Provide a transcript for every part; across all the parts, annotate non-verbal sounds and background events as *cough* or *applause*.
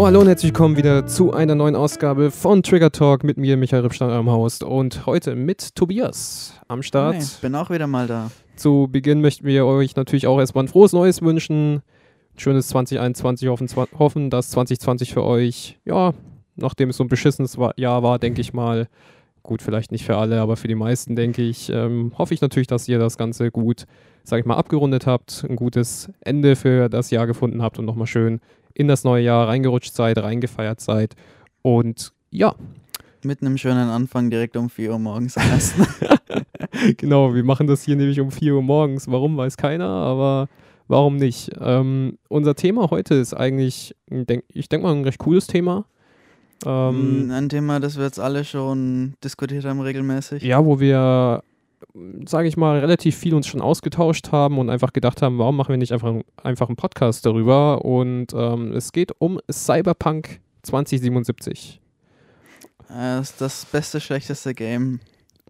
So, hallo und herzlich willkommen wieder zu einer neuen Ausgabe von Trigger Talk mit mir, Michael Rippstein, am Host und heute mit Tobias am Start. Hi, bin auch wieder mal da. Zu Beginn möchten wir euch natürlich auch erstmal ein frohes Neues wünschen. Schönes 2021 hoffen, hoffen, dass 2020 für euch, ja, nachdem es so ein beschissenes Jahr war, denke ich mal, gut, vielleicht nicht für alle, aber für die meisten, denke ich, ähm, hoffe ich natürlich, dass ihr das Ganze gut, sag ich mal, abgerundet habt, ein gutes Ende für das Jahr gefunden habt und nochmal schön in das neue Jahr reingerutscht seid, reingefeiert seid. Und ja. Mit einem schönen Anfang direkt um 4 Uhr morgens *laughs* *laughs* genau, wir machen das hier nämlich um 4 Uhr morgens. Warum, weiß keiner, aber warum nicht? Ähm, unser Thema heute ist eigentlich, denk, ich denke mal, ein recht cooles Thema. Ähm, ein Thema, das wir jetzt alle schon diskutiert haben regelmäßig. Ja, wo wir sage ich mal, relativ viel uns schon ausgetauscht haben und einfach gedacht haben, warum machen wir nicht einfach, einfach einen Podcast darüber? Und ähm, es geht um Cyberpunk 2077. Das ist das beste, schlechteste Game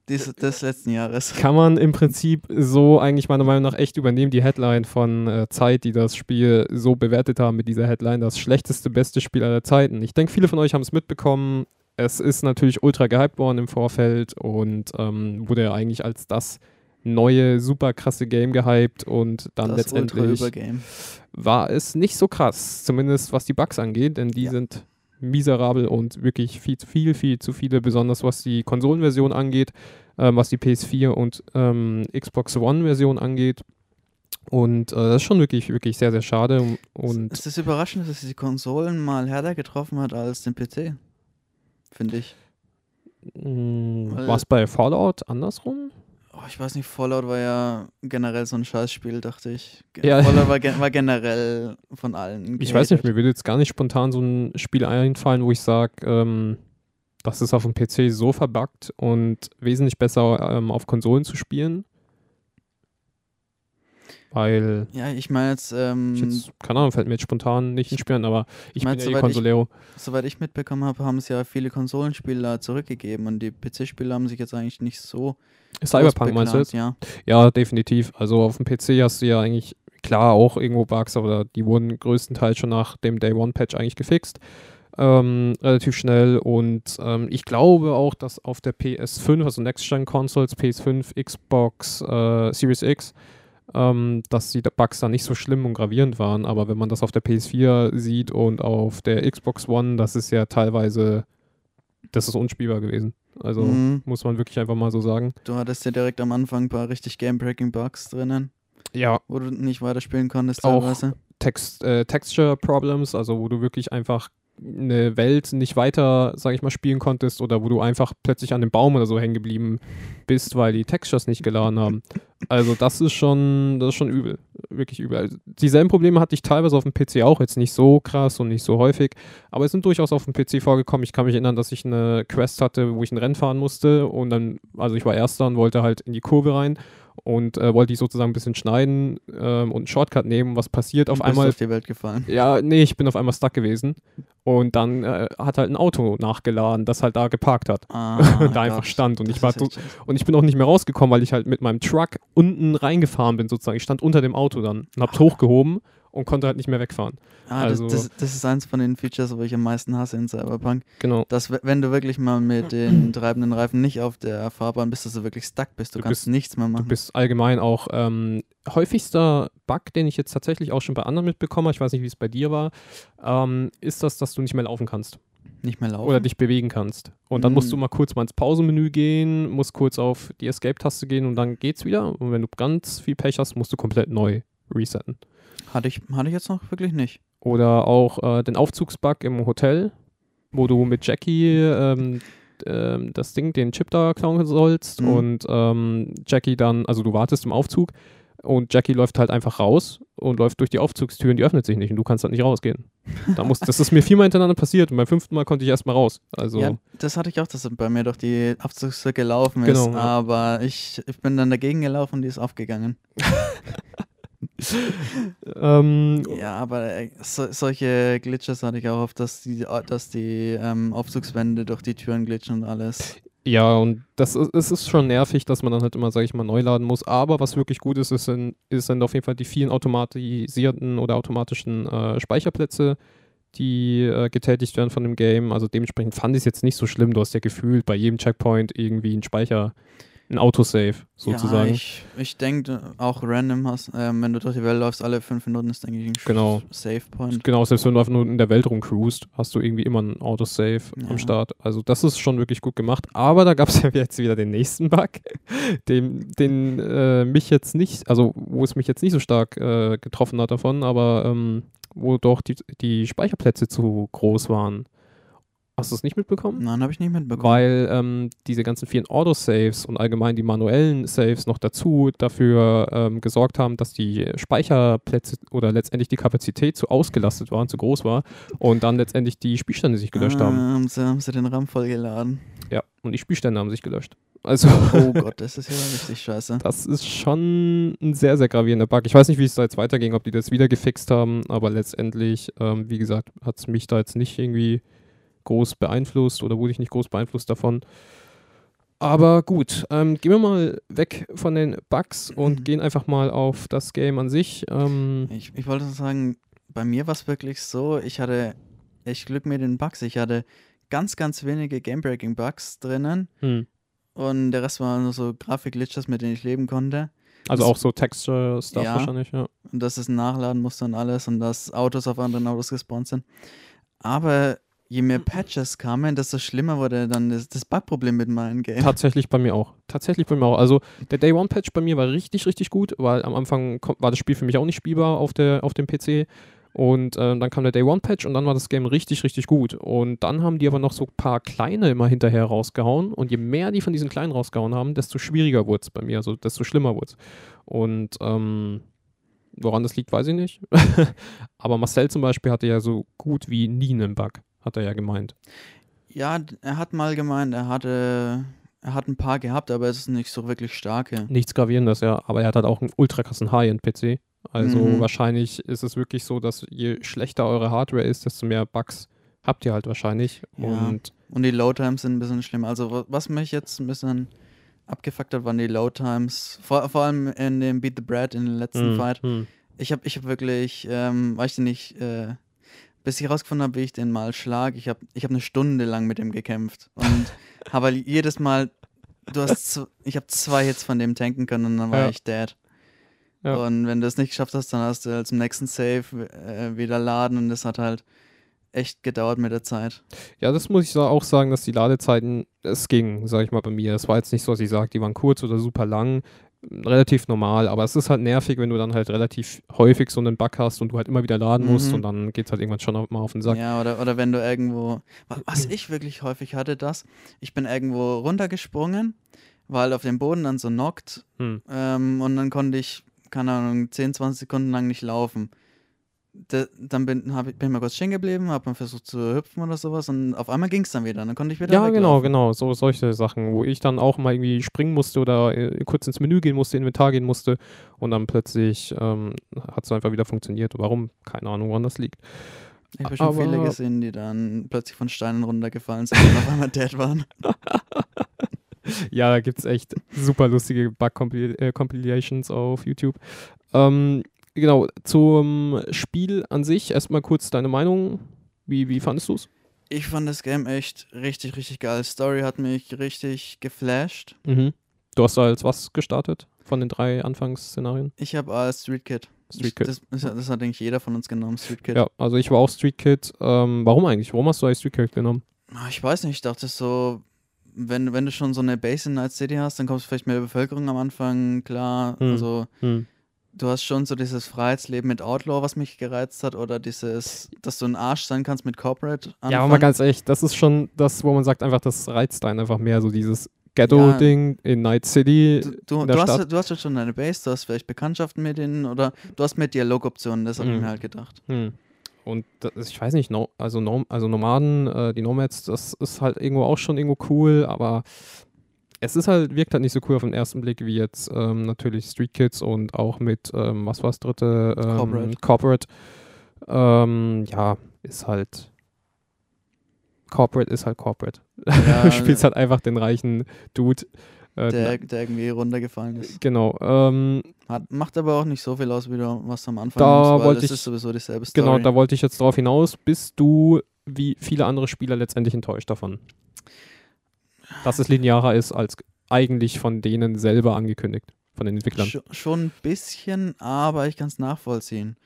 des, des letzten Jahres. *laughs* Kann man im Prinzip so eigentlich meiner Meinung nach echt übernehmen, die Headline von äh, Zeit, die das Spiel so bewertet haben mit dieser Headline, das schlechteste, beste Spiel aller Zeiten. Ich denke, viele von euch haben es mitbekommen es ist natürlich ultra gehypt worden im Vorfeld und ähm, wurde ja eigentlich als das neue, super krasse Game gehypt und dann das letztendlich war es nicht so krass, zumindest was die Bugs angeht, denn die ja. sind miserabel und wirklich viel viel, viel zu viele, besonders was die Konsolenversion angeht, ähm, was die PS4 und ähm, Xbox One-Version angeht. Und äh, das ist schon wirklich, wirklich sehr, sehr schade. Und es ist überraschend, dass es die Konsolen mal härter getroffen hat als den PC finde ich. Mhm, War es bei Fallout andersrum? Oh, ich weiß nicht, Fallout war ja generell so ein Scheißspiel, dachte ich. Ja. Fallout war, gen *laughs* war, generell von allen. Ich weiß nicht, mir würde jetzt gar nicht spontan so ein Spiel einfallen, wo ich sage, ähm, das ist auf dem PC so verbuggt und wesentlich besser ähm, auf Konsolen zu spielen. Weil. Ja, ich meine jetzt, ähm, jetzt. Keine Ahnung, fällt mir jetzt spontan nicht ins Spielen, aber ich mein, bin ja eh Konsolero. Ich, soweit ich mitbekommen habe, haben es ja viele Konsolenspieler zurückgegeben und die PC-Spieler haben sich jetzt eigentlich nicht so. Cyberpunk meinst du jetzt? Ja. ja, definitiv. Also auf dem PC hast du ja eigentlich, klar, auch irgendwo Bugs, aber die wurden größtenteils schon nach dem Day One-Patch eigentlich gefixt. Ähm, relativ schnell und ähm, ich glaube auch, dass auf der PS5, also Next-Gen-Consoles, PS5, Xbox, äh, Series X, ähm, dass die Bugs da nicht so schlimm und gravierend waren. Aber wenn man das auf der PS4 sieht und auf der Xbox One, das ist ja teilweise, das ist unspielbar gewesen. Also mhm. muss man wirklich einfach mal so sagen. Du hattest ja direkt am Anfang ein paar richtig game-breaking Bugs drinnen. Ja. Wo du nicht weiterspielen konntest teilweise. Auch Text, äh, Texture Problems, also wo du wirklich einfach eine Welt nicht weiter, sag ich mal, spielen konntest oder wo du einfach plötzlich an dem Baum oder so hängen geblieben bist, weil die Textures nicht geladen haben. Also das ist schon, das ist schon übel, wirklich übel. Also dieselben Probleme hatte ich teilweise auf dem PC auch, jetzt nicht so krass und nicht so häufig, aber es sind durchaus auf dem PC vorgekommen. Ich kann mich erinnern, dass ich eine Quest hatte, wo ich ein Rennen fahren musste und dann, also ich war Erster und wollte halt in die Kurve rein und äh, wollte ich sozusagen ein bisschen schneiden ähm, und einen Shortcut nehmen. Was passiert auf einmal? auf die Welt gefallen. Ja, nee, ich bin auf einmal stuck gewesen und dann äh, hat halt ein Auto nachgeladen, das halt da geparkt hat. Ah, *laughs* da einfach stand und ich war und ich bin auch nicht mehr rausgekommen, weil ich halt mit meinem Truck unten reingefahren bin sozusagen. Ich stand unter dem Auto dann und hab's hochgehoben und konnte halt nicht mehr wegfahren. Ah, also, das, das, das, ist eins von den Features, wo ich am meisten hasse in Cyberpunk. Genau. Dass, wenn du wirklich mal mit den *laughs* treibenden Reifen nicht auf der Fahrbahn bist, dass du wirklich stuck bist. Du, du kannst bist, nichts mehr machen. Du bist allgemein auch ähm, häufigster Bug, den ich jetzt tatsächlich auch schon bei anderen mitbekomme, ich weiß nicht, wie es bei dir war, ähm, ist das, dass du nicht mehr laufen kannst. Nicht mehr laufen? Oder dich bewegen kannst. Und dann mm. musst du mal kurz mal ins Pausenmenü gehen, musst kurz auf die Escape-Taste gehen und dann geht's wieder. Und wenn du ganz viel Pech hast, musst du komplett neu resetten. Hatte ich, hatte ich jetzt noch wirklich nicht. Oder auch äh, den Aufzugsbug im Hotel, wo du mit Jackie ähm, ähm, das Ding, den Chip da klauen sollst mhm. und ähm, Jackie dann, also du wartest im Aufzug und Jackie läuft halt einfach raus und läuft durch die Aufzugstür und die öffnet sich nicht und du kannst halt nicht rausgehen. Da muss, das ist mir viermal hintereinander passiert und beim fünften Mal konnte ich erstmal raus. Also ja, das hatte ich auch, dass bei mir durch die Aufzugstür gelaufen ist, genau, ja. aber ich, ich bin dann dagegen gelaufen und die ist aufgegangen. *laughs* *laughs* ähm, ja, aber äh, so, solche Glitches hatte ich auch oft, dass die, dass die ähm, Aufzugswände durch die Türen glitschen und alles. Ja, und das ist, es ist schon nervig, dass man dann halt immer, sag ich mal, neu laden muss. Aber was wirklich gut ist, ist, in, ist dann auf jeden Fall die vielen automatisierten oder automatischen äh, Speicherplätze, die äh, getätigt werden von dem Game. Also dementsprechend fand ich es jetzt nicht so schlimm. Du hast ja gefühlt bei jedem Checkpoint irgendwie einen Speicher ein Autosave sozusagen. Ja, ich, ich denke auch random hast, äh, wenn du durch die Welt läufst, alle fünf Minuten ist, denke ich, ein genau. Save Point. Genau, selbst wenn du einfach nur in der Welt rumcruist, hast du irgendwie immer ein Autosave ja. am Start. Also das ist schon wirklich gut gemacht. Aber da gab es *laughs* ja jetzt wieder den nächsten Bug, *laughs* den, den äh, mich jetzt nicht, also wo es mich jetzt nicht so stark äh, getroffen hat davon, aber ähm, wo doch die, die Speicherplätze zu groß waren. Hast du es nicht mitbekommen? Nein, habe ich nicht mitbekommen. Weil ähm, diese ganzen vielen Autosaves und allgemein die manuellen Saves noch dazu dafür ähm, gesorgt haben, dass die Speicherplätze oder letztendlich die Kapazität zu ausgelastet waren, zu groß war und dann letztendlich die Spielstände sich gelöscht ah, haben. Haben sie, haben sie den RAM vollgeladen? Ja, und die Spielstände haben sich gelöscht. Also *laughs* oh Gott, das ist ja richtig scheiße. Das ist schon ein sehr, sehr gravierender Bug. Ich weiß nicht, wie es da jetzt weiterging, ob die das wieder gefixt haben, aber letztendlich, ähm, wie gesagt, hat es mich da jetzt nicht irgendwie groß beeinflusst oder wurde ich nicht groß beeinflusst davon. Aber gut, ähm, gehen wir mal weg von den Bugs und mhm. gehen einfach mal auf das Game an sich. Ähm, ich, ich wollte sagen, bei mir war es wirklich so, ich hatte echt Glück mit den Bugs. Ich hatte ganz, ganz wenige Game-Breaking-Bugs drinnen hm. und der Rest waren nur so Grafik-Glitches, mit denen ich leben konnte. Also das, auch so Texture-Stuff ja, wahrscheinlich, ja. Und dass es nachladen musste und alles und dass Autos auf anderen Autos gespawnt sind. Aber je mehr Patches kamen, desto schlimmer wurde dann das, das Bugproblem mit meinem Game. Tatsächlich bei mir auch. Tatsächlich bei mir auch. Also der Day One Patch bei mir war richtig, richtig gut, weil am Anfang war das Spiel für mich auch nicht spielbar auf, der, auf dem PC. Und äh, dann kam der Day One Patch und dann war das Game richtig, richtig gut. Und dann haben die aber noch so ein paar kleine immer hinterher rausgehauen. Und je mehr die von diesen kleinen rausgehauen haben, desto schwieriger wurde es bei mir, also desto schlimmer wurde es. Und ähm, woran das liegt, weiß ich nicht. *laughs* aber Marcel zum Beispiel hatte ja so gut wie nie einen Bug hat er ja gemeint. Ja, er hat mal gemeint, er hatte, er hat ein paar gehabt, aber es ist nicht so wirklich starke. Nichts Gravierendes, ja. Aber er hat halt auch einen ultra krassen High-End-PC. Also mhm. wahrscheinlich ist es wirklich so, dass je schlechter eure Hardware ist, desto mehr Bugs habt ihr halt wahrscheinlich. Ja. Und, und die Load-Times sind ein bisschen schlimm. Also was mich jetzt ein bisschen abgefuckt hat, waren die Load-Times. Vor, vor allem in dem Beat the Bread in den letzten mhm. Fight. Mhm. Ich habe ich hab wirklich, ähm, weiß ich nicht, äh, bis ich herausgefunden habe, wie ich den mal schlage. Ich habe ich hab eine Stunde lang mit dem gekämpft und *laughs* habe halt jedes Mal, du hast, ich habe zwei Hits von dem tanken können und dann war ja. ich dead. Ja. Und wenn du es nicht geschafft hast, dann hast du halt zum nächsten Save äh, wieder laden und das hat halt echt gedauert mit der Zeit. Ja, das muss ich auch sagen, dass die Ladezeiten, es ging, sag ich mal bei mir. Es war jetzt nicht so, dass ich sage, die waren kurz oder super lang relativ normal, aber es ist halt nervig, wenn du dann halt relativ häufig so einen Bug hast und du halt immer wieder laden musst mhm. und dann geht es halt irgendwann schon mal auf den Sack. Ja, oder, oder wenn du irgendwo, was ich wirklich häufig hatte, das, ich bin irgendwo runtergesprungen, war halt auf dem Boden dann so knockt hm. ähm, und dann konnte ich, keine Ahnung, 10, 20 Sekunden lang nicht laufen de, dann bin, hab, bin ich mal kurz stehen geblieben, habe mal versucht zu hüpfen oder sowas und auf einmal ging es dann wieder. Dann konnte ich wieder. Ja, genau, genau. So solche Sachen, wo ich dann auch mal irgendwie springen musste oder äh, kurz ins Menü gehen musste, Inventar gehen musste und dann plötzlich ähm, hat es einfach wieder funktioniert. Warum? Keine Ahnung, woran das liegt. Ich habe schon viele gesehen, die dann plötzlich von Steinen runtergefallen sind und auf einmal *laughs* dead waren. *laughs* ja, da gibt es echt super lustige Bug-Compilations äh, auf YouTube. Ähm, genau, zum Spiel an sich erstmal kurz deine Meinung. Wie, wie fandest du es? Ich fand das Game echt richtig, richtig geil. Story hat mich richtig geflasht. Mhm. Du hast als was gestartet von den drei Anfangsszenarien? Ich habe als Street Kid. Street Kid. Das, das, das, hat, denke ich, jeder von uns genommen, Street Kid. Ja, also ich war auch Street Kid. Ähm, warum eigentlich? Warum hast du als Street Kid genommen? Ah, ich weiß nicht, ich dachte so, wenn, wenn du schon so eine Base in Night City hast, dann kommst du vielleicht mit der Bevölkerung am Anfang klar. Hm. Also hm du hast schon so dieses Freiheitsleben mit Outlaw, was mich gereizt hat, oder dieses, dass du ein Arsch sein kannst mit Corporate. Anfangen. Ja, aber mal ganz ehrlich, das ist schon das, wo man sagt, einfach, das reizt einen einfach mehr, so dieses Ghetto-Ding ja, in Night City. Du, du, du hast, du hast jetzt schon deine Base, du hast vielleicht Bekanntschaften mit denen oder du hast mehr Dialogoptionen, das habe hm. ich mir halt gedacht. Hm. Und das, ich weiß nicht, no, also, no, also Nomaden, äh, die Nomads, das ist halt irgendwo auch schon irgendwo cool, aber es ist halt, wirkt halt nicht so cool auf den ersten Blick wie jetzt ähm, natürlich Street Kids und auch mit, ähm, was war das dritte? Ähm, Corporate. Corporate. Ähm, ja, ist halt. Corporate ist halt Corporate. Ja, *laughs* du spielst halt einfach den reichen Dude, Äh, der, der irgendwie runtergefallen ist. Genau. Ähm, Hat, macht aber auch nicht so viel aus, wie du was am Anfang Da weil wollte das ich- ist sowieso dieselbe Story. genau, da wollte ich jetzt drauf hinaus. Bist du wie viele andere Spieler letztendlich enttäuscht davon? Dass es linearer ist als eigentlich von denen selber angekündigt, von den Entwicklern. Sch schon ein bisschen, aber ich kann es nachvollziehen.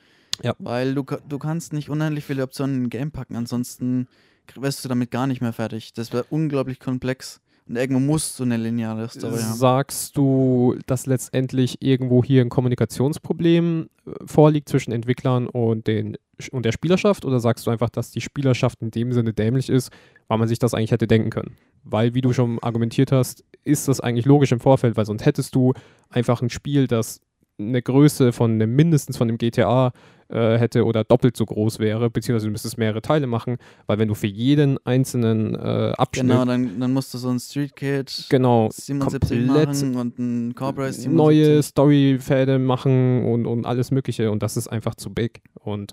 Ja. Weil du, du kannst nicht unendlich viele Optionen in ein Game packen, ansonsten wärst du damit gar nicht mehr fertig. Das wäre unglaublich komplex. Und irgendwo musst du eine lineare Story haben. Sagst du, dass letztendlich irgendwo hier ein Kommunikationsproblem äh, vorliegt zwischen Entwicklern und, den, und der Spielerschaft? Oder sagst du einfach, dass die Spielerschaft in dem Sinne dämlich ist, weil man sich das eigentlich hätte denken können? Weil, wie du schon argumentiert hast, ist das eigentlich logisch im Vorfeld, weil sonst hättest du einfach ein Spiel, das eine Größe von einem, mindestens von einem GTA äh, hätte oder doppelt so groß wäre, beziehungsweise du müsstest mehrere Teile machen, weil wenn du für jeden einzelnen äh, Abschnitt Genau, dann, dann musst du so ein Street Kid genau 77 komplett machen und ein Cobra 77. neue Storyfäden machen und, und alles Mögliche und das ist einfach zu big. Und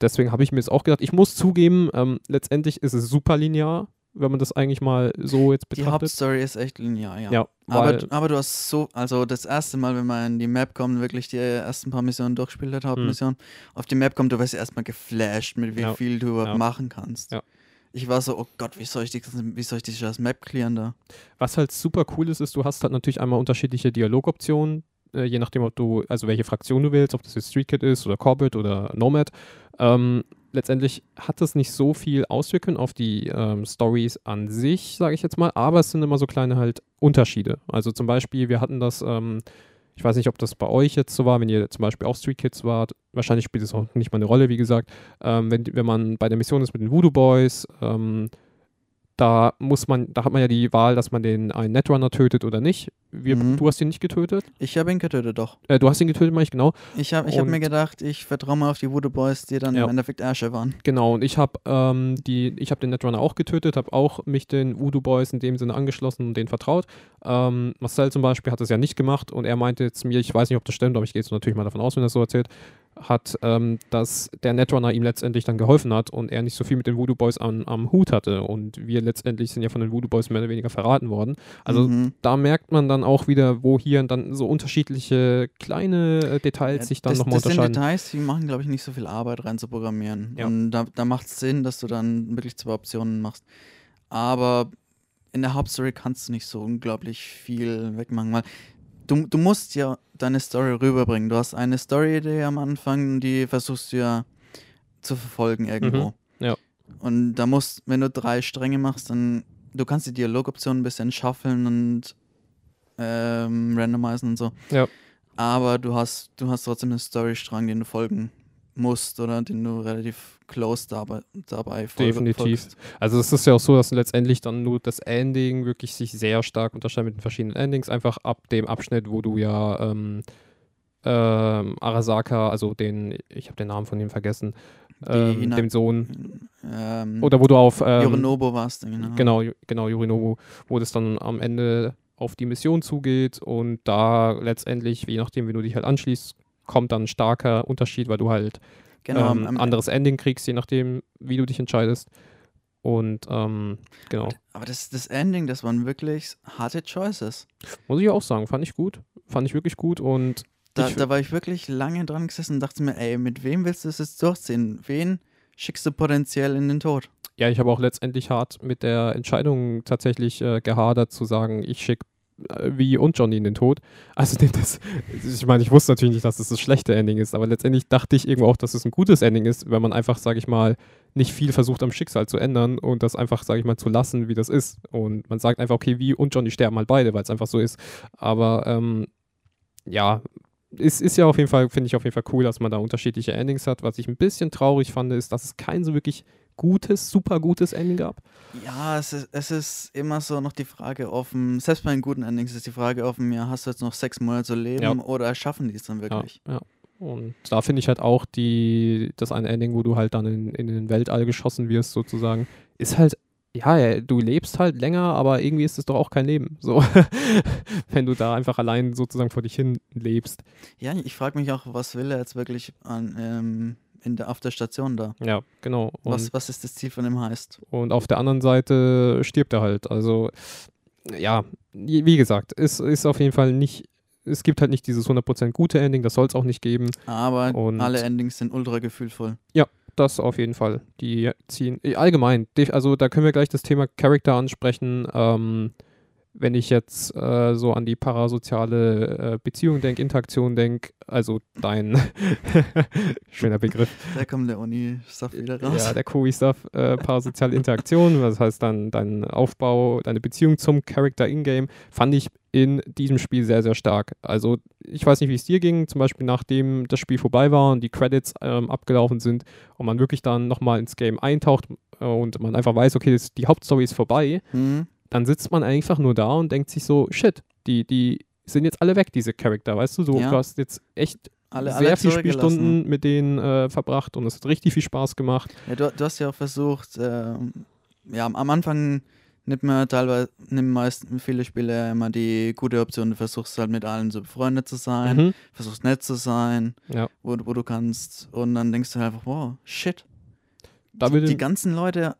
deswegen habe ich mir jetzt auch gedacht, ich muss zugeben, ähm, letztendlich ist es super linear, wenn man das eigentlich mal so jetzt Die betrachtet. Hauptstory ist echt linear, ja. Ja, Aber, aber du hast so, also das erste Mal, wenn man in die Map kommt, wirklich die ersten paar Missionen durchgespielt hat, Hauptmission, auf die Map kommt, du wirst erstmal geflasht, mit wie Hm. Ja. viel du überhaupt Ja. machen kannst. Ja. Ich war so, oh Gott, wie soll ich die, wie soll ich die das Map clearen da? was halt super cool ist, ist, du hast halt natürlich einmal unterschiedliche Dialogoptionen, äh, je nachdem, ob du, also welche Fraktion du wählst, ob das jetzt Street Kid ist oder Corbett oder Nomad. Ähm, letztendlich hat das nicht so viel Auswirkungen auf die ähm, Stories an sich, sage ich jetzt mal, aber es sind immer so kleine halt Unterschiede. Also zum Beispiel, wir hatten das, ähm, ich weiß nicht, ob das bei euch jetzt so war, wenn ihr zum Beispiel auch Street Kids wart, wahrscheinlich spielt es auch nicht mal eine Rolle, wie gesagt, ähm, wenn, wenn man bei der Mission ist mit den Voodoo Boys, ähm, da muss man, da hat man ja die Wahl, dass man den einen Netrunner tötet oder nicht. Wir, Mhm. Du hast ihn nicht getötet. Ich habe ihn getötet, doch. Äh, du hast ihn getötet, meine ich, genau. Ich habe ich hab mir gedacht, ich vertraue mal auf die Voodoo Boys, die dann Ja. im Endeffekt Ärsche waren. Genau, und ich habe ähm, die, ich habe den Netrunner auch getötet, habe auch mich den Voodoo Boys in dem Sinne angeschlossen und denen vertraut. Ähm, Marcel zum Beispiel hat das ja nicht gemacht und er meinte zu mir, ich weiß nicht, ob das stimmt, aber ich gehe jetzt natürlich mal davon aus, wenn er so erzählt, hat, ähm, dass der Netrunner ihm letztendlich dann geholfen hat und er nicht so viel mit den Voodoo Boys am, am Hut hatte und wir letztendlich sind ja von den Voodoo Boys mehr oder weniger verraten worden. Also Mhm. da merkt man dann auch wieder, wo hier dann so unterschiedliche kleine äh, Details Ja, sich dann nochmal das sind unterscheiden. Details, die machen, glaube ich, nicht so viel Arbeit rein zu programmieren. Ja. Und da, da macht es Sinn, dass du dann wirklich zwei Optionen machst. Aber in der Hauptstory kannst du nicht so unglaublich viel wegmachen, weil du, du musst ja deine Story rüberbringen. Du hast eine Story-Idee am Anfang, die versuchst du ja zu verfolgen irgendwo. Mhm, ja. Und da musst, wenn du drei Stränge machst, dann du kannst die Dialogoptionen ein bisschen schaffeln und ähm, randomisieren und so. Ja. Aber du hast, du hast trotzdem einen Storystrang, den du folgen musst oder den du relativ close dabei, dabei Definitiv. folgst. Also es ist ja auch so, dass letztendlich dann nur das Ending wirklich sich sehr stark unterscheidet mit den verschiedenen Endings, einfach ab dem Abschnitt, wo du ja ähm, ähm, Arasaka, also den, ich habe den Namen von ihm vergessen, ähm, Hina- dem Sohn, Ähm, oder wo du auf ähm, Yorinobu warst du, genau. Genau, genau, Yorinobu, wo das dann am Ende auf die Mission zugeht und da letztendlich, je nachdem, wie du dich halt anschließt, kommt dann ein starker Unterschied, weil du halt Genau, ähm, am- anderes Ending kriegst, je nachdem, wie du dich entscheidest. Und ähm, genau, Aber das, das Ending, das waren wirklich harte Choices. muss ich auch sagen, fand ich gut. Fand ich wirklich gut und Da, da war ich wirklich lange dran gesessen und dachte mir, ey, mit wem willst du das jetzt durchziehen? Wen schickst du potenziell in den Tod? ja, ich habe auch letztendlich hart mit der Entscheidung tatsächlich äh, gehadert, zu sagen, ich schicke wie und Johnny in den Tod. Also *laughs* das, ich meine, ich wusste natürlich nicht, dass das das schlechte Ending ist, aber letztendlich dachte ich irgendwo auch, dass es ein gutes Ending ist, wenn man einfach, sage ich mal, nicht viel versucht am Schicksal zu ändern und das einfach, sage ich mal, zu lassen, wie das ist. Und man sagt einfach, okay, wie und Johnny sterben halt beide, weil es einfach so ist. Aber ähm, ja, es ist ja auf jeden Fall, finde ich auf jeden Fall cool, dass man da unterschiedliche Endings hat. Was ich ein bisschen traurig fand, ist, dass es kein so wirklich gutes, super gutes Ending gab. Ja, es ist, es ist immer so noch die Frage offen, selbst bei den guten Endings ist die Frage offen, ja, hast du jetzt noch sechs Monate zu leben Ja. oder schaffen die es dann Ja, wirklich? ja. Und da finde ich halt auch die, das eine Ending, wo du halt dann in, in den Weltall geschossen wirst, sozusagen, ist halt, ja, ja, du lebst halt länger, aber irgendwie ist es doch auch kein Leben. So, *laughs* wenn du da einfach allein sozusagen vor dich hin lebst. Ja, ich frage mich auch, was will er jetzt wirklich an, ähm, in der, auf der Station da? Ja, genau. Und, Was, was ist das Ziel von dem heißt? und auf der anderen Seite stirbt er halt. Also ja, wie gesagt, es ist auf jeden Fall nicht, es gibt halt nicht dieses 100% gute Ending, das soll es auch nicht geben. Aber Und alle Endings sind ultra gefühlvoll. Ja, das auf jeden Fall. Die ziehen, allgemein, also da können wir gleich das Thema Charakter ansprechen. Ähm, wenn ich jetzt äh, so an die parasoziale äh, Beziehung denke, Interaktion denke, also dein *laughs* schöner Begriff. Da kommt der Uni-Stuff wieder raus. Ja, der Koi-Stuff, äh, parasoziale Interaktion, *laughs* das heißt dann dein Aufbau, deine Beziehung zum Charakter in-game, fand ich in diesem Spiel sehr, sehr stark. Also ich weiß nicht, wie es dir ging, zum Beispiel nachdem das Spiel vorbei war und die Credits ähm, abgelaufen sind und man wirklich dann nochmal ins Game eintaucht äh, und man einfach weiß, okay, das, die Hauptstory ist vorbei. Mhm dann sitzt man einfach nur da und denkt sich so, shit, die, die sind jetzt alle weg, diese Charakter, weißt du? So, ja. du hast jetzt echt alle, sehr alle viele Spielstunden mit denen äh, verbracht und es hat richtig viel Spaß gemacht. Ja, du, du hast ja auch versucht, äh, ja, am Anfang nimmt man teilweise, nimmt meist viele Spiele immer die gute Option, du versuchst halt mit allen so befreundet zu sein, mhm. versuchst nett zu sein, ja. wo, wo du kannst und dann denkst du halt einfach, wow, shit. Die, die, ganzen Leute,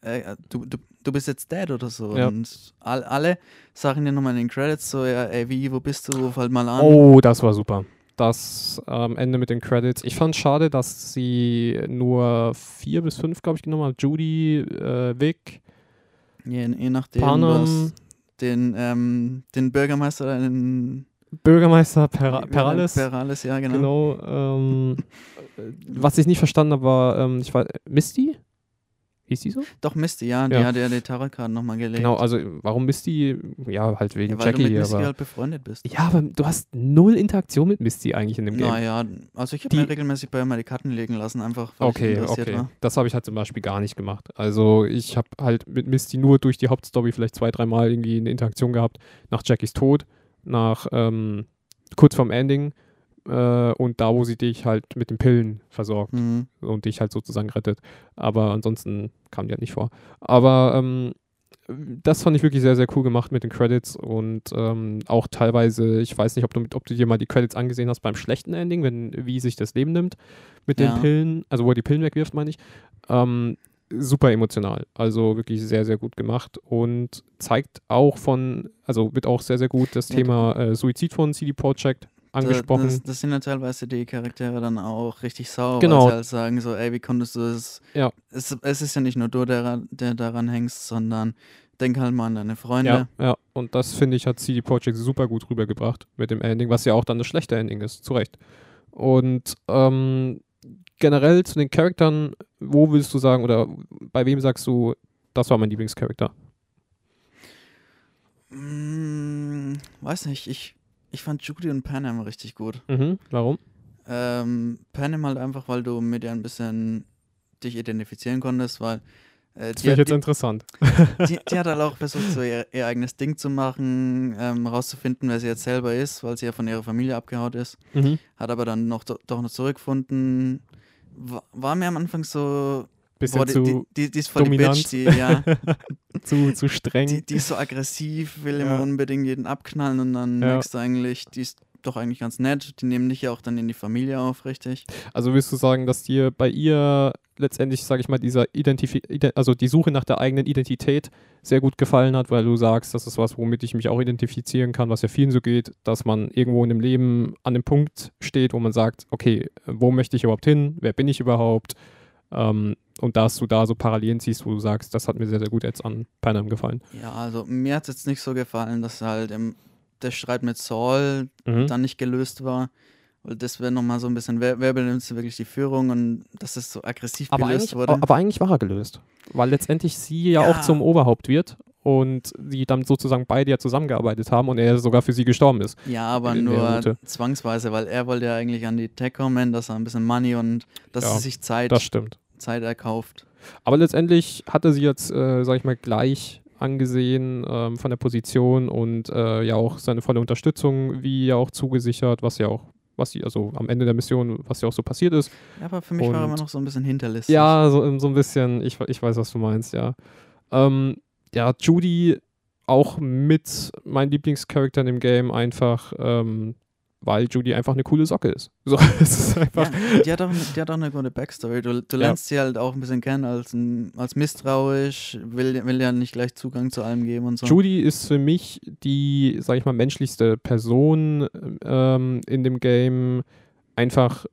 äh, du, du, du bist jetzt dead oder so. Ja. Und all, alle sagen dir nochmal in den Credits so, ja, ey, wie, wo bist du, fall mal an. Oh, das war super. Das ähm, Ende mit den Credits. Ich fand es schade, dass sie nur vier bis fünf, glaube ich, genommen haben. Judy, äh, Vic, je, je nachdem, was den, ähm, den Bürgermeister, den Bürgermeister per Perales. Perales, ja, genau. genau ähm, was ich nicht verstanden habe, war, ähm, ich war, Misty? Hieß die so? Doch, Misty, ja. Die ja. hat ja die Tarotkarten nochmal gelegt. Genau, also warum Misty? Ja, halt wegen ja, weil Jackie. Weil du mit Misty aber, halt befreundet bist. Ja, aber du hast null Interaktion mit Misty eigentlich in dem Game. Naja, also ich habe mir regelmäßig bei immer die Karten legen lassen, einfach weil okay, ich interessiert okay. war. Das habe ich halt zum Beispiel gar nicht gemacht. Also ich habe halt mit Misty nur durch die Hauptstory vielleicht zwei, dreimal irgendwie eine Interaktion gehabt. Nach Jackies Tod, nach ähm, kurz vorm Ending äh, und da, wo sie dich halt mit den Pillen versorgt mhm. und dich halt sozusagen rettet. Aber ansonsten kam die halt nicht vor. Aber ähm, das fand ich wirklich sehr, sehr cool gemacht mit den Credits und ähm, auch teilweise, ich weiß nicht, ob du, ob du dir mal die Credits angesehen hast beim schlechten Ending, wenn, wie sich das Leben nimmt mit ja. den Pillen, also wo er die Pillen wegwirft, meine ich. Ähm, super emotional. Also wirklich sehr, sehr gut gemacht und zeigt auch von, also wird auch sehr, sehr gut das ja, Thema äh, Suizid von CD Projekt angesprochen. Das, das, sind ja teilweise die Charaktere dann auch richtig sauer, genau. weil sie halt sagen so, ey, wie konntest du das? Ja. Es, es ist ja nicht nur du, der, der daran hängst, sondern denk halt mal an deine Freunde. Ja, ja. und das finde ich hat CD Projekt super gut rübergebracht mit dem Ending, was ja auch dann das schlechte Ending ist, zu Recht. Und ähm, generell zu den Charakteren, wo willst du sagen oder bei wem sagst du, das war mein Lieblingscharakter? Hm, weiß nicht, ich ich fand Judy und Panem richtig gut. Mhm. Warum? Ähm, Panem halt einfach, weil du mit ihr ein bisschen dich identifizieren konntest, weil äh, das finde jetzt die, interessant. Die, die, hat halt auch versucht, so ihr, ihr eigenes Ding zu machen, ähm, rauszufinden, wer sie jetzt selber ist, weil sie ja von ihrer Familie abgehaut ist. Mhm. Hat aber dann noch doch noch zurückgefunden. War, war mir am Anfang so, Bisschen Boah, die, zu die, die, die, ist voll dominant. die Bitch, die, ja. *laughs* zu, zu streng. Die, die ist so aggressiv, will ja. immer unbedingt jeden abknallen und dann ja. merkst du eigentlich, die ist doch eigentlich ganz nett. Die nehmen dich ja auch dann in die Familie auf, richtig? Also willst du sagen, dass dir bei ihr letztendlich, sage ich mal, dieser Identif also die Suche nach der eigenen Identität sehr gut gefallen hat, weil du sagst, das ist was, womit ich mich auch identifizieren kann, was ja vielen so geht, dass man irgendwo in dem Leben an dem Punkt steht, wo man sagt, okay, wo möchte ich überhaupt hin? Wer bin ich überhaupt? Ähm, und dass du da so Parallelen siehst, wo du sagst, das hat mir sehr, sehr gut jetzt an Panam gefallen. Ja, also mir hat es jetzt nicht so gefallen, dass halt im, der Streit mit Saul mhm. dann nicht gelöst war. Weil das wäre nochmal so ein bisschen, wer, wer benimmt wirklich die Führung und dass es so aggressiv aber gelöst wurde. Aber eigentlich war er gelöst. Weil letztendlich sie ja, ja, auch zum Oberhaupt wird und sie dann sozusagen beide ja zusammengearbeitet haben und er sogar für sie gestorben ist. Ja, aber nur zwangsweise, weil er wollte ja eigentlich an die Tech kommen, dass er ein bisschen Money und dass ja, sie sich Zeit. Zeit erkauft. Aber letztendlich hatte sie jetzt, äh, sag ich mal, gleich angesehen ähm, von der Position und äh, ja auch seine volle Unterstützung, wie ja auch zugesichert, was ja auch, was sie, also am Ende der Mission, was ja auch so passiert ist. Ja, aber für mich und, war er immer noch so ein bisschen hinterlistig. Ja, so, so ein bisschen, ich, ich weiß, was du meinst, ja. Ähm, ja, Judy auch mit mein Lieblingscharakter in dem Game einfach, ähm, weil Judy einfach eine coole Socke ist. *laughs* So, ist einfach ja, die, hat auch, die hat auch eine gute Backstory. Du, du lernst ja. sie halt auch ein bisschen kennen als, ein, als misstrauisch, will, will ja nicht gleich Zugang zu allem geben und so. Judy ist für mich die, sag ich mal, menschlichste Person ähm, in dem Game. Einfach